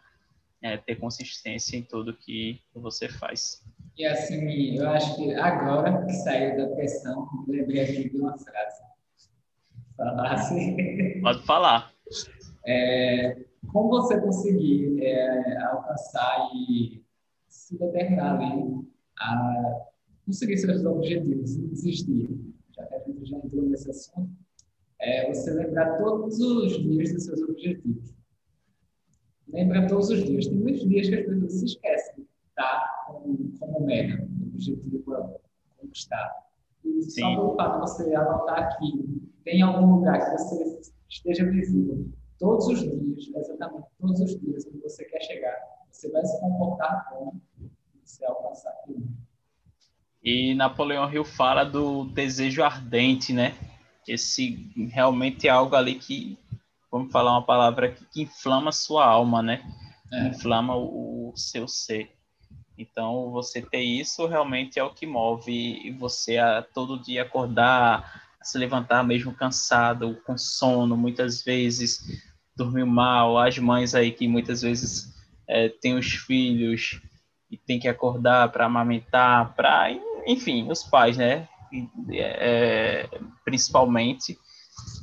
S1: é, ter consistência em tudo que você faz.
S2: E assim, eu acho que agora que saiu da pressão, lembrei aqui de uma frase. Falar assim.
S1: Pode falar.
S2: É, como você conseguir é, alcançar e se determinar ali a conseguir seus objetivos, não desistir, já que a gente já entrou nesse assunto, é você lembrar todos os dias dos seus objetivos. Lembra todos os dias. Tem muitos dias que as pessoas se esquecem, tá? Como, como meta, objetivo a conquistar. E Sim. só pelo fato de você anotar aqui, tem algum lugar que você esteja visível todos os dias, exatamente todos os dias que você quer chegar, você vai se comportar como você alcançar aquilo.
S1: E Napoleão Hill fala do desejo ardente, né? Esse realmente é algo ali que, vamos falar uma palavra aqui, que inflama sua alma, né? É. Inflama o, o seu ser. Então, você ter isso realmente é o que move você a todo dia acordar, a se levantar mesmo cansado, com sono, muitas vezes dormiu mal, as mães aí que muitas vezes é, têm os filhos e tem que acordar para amamentar, para enfim, os pais, né? É, principalmente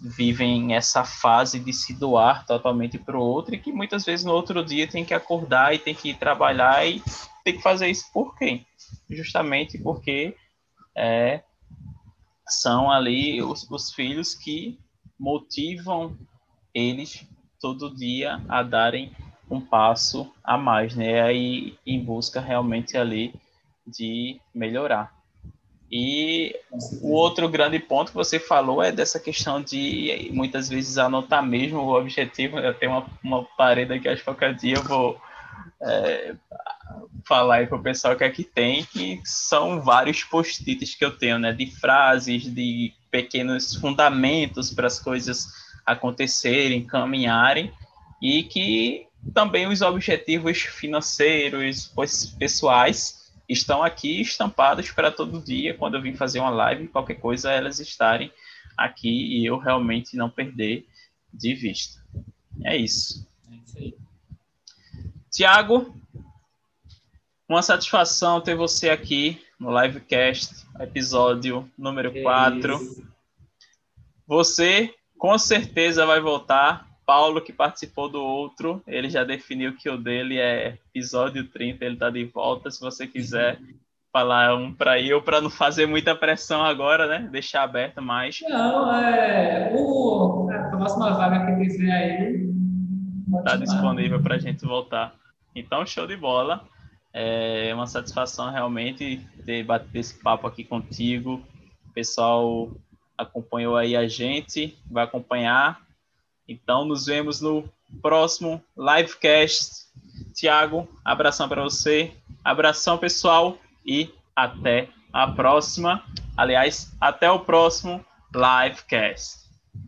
S1: vivem essa fase de se doar totalmente para o outro e que muitas vezes no outro dia tem que acordar e tem que ir trabalhar e tem que fazer isso por quem? Justamente porque é, são ali os, os filhos que motivam eles todo dia a darem um passo a mais, né? Aí em busca realmente ali de melhorar. E o outro grande ponto que você falou é dessa questão de muitas vezes anotar mesmo o objetivo. Eu tenho uma, uma parede aqui, acho que qualquer dia eu vou é, falar para o pessoal que aqui tem, que são vários post-its que eu tenho, né? De frases, de pequenos fundamentos para as coisas acontecerem, caminharem, e que também os objetivos financeiros, pessoais, estão aqui estampados para todo dia, quando eu vim fazer uma live, qualquer coisa, elas estarem aqui e eu realmente não perder de vista. É isso. É isso aí. Tiago, uma satisfação ter você aqui no livecast, episódio número 4. Você com certeza vai voltar. Paulo, que participou do outro, ele já definiu que o dele é episódio 30, ele tá de volta. Se você quiser falar um para eu, para não fazer muita pressão agora, né? Deixar aberto mais.
S2: Não, é. O, a próxima vaga que quiser aí.
S1: Tá disponível para a gente voltar. Então, show de bola. É uma satisfação realmente ter batido esse papo aqui contigo. Pessoal acompanhou aí a gente, vai acompanhar. Então, nos vemos no próximo livecast. Tiago, abração para você. Abração, pessoal, e até a próxima. Aliás, até o próximo Livecast.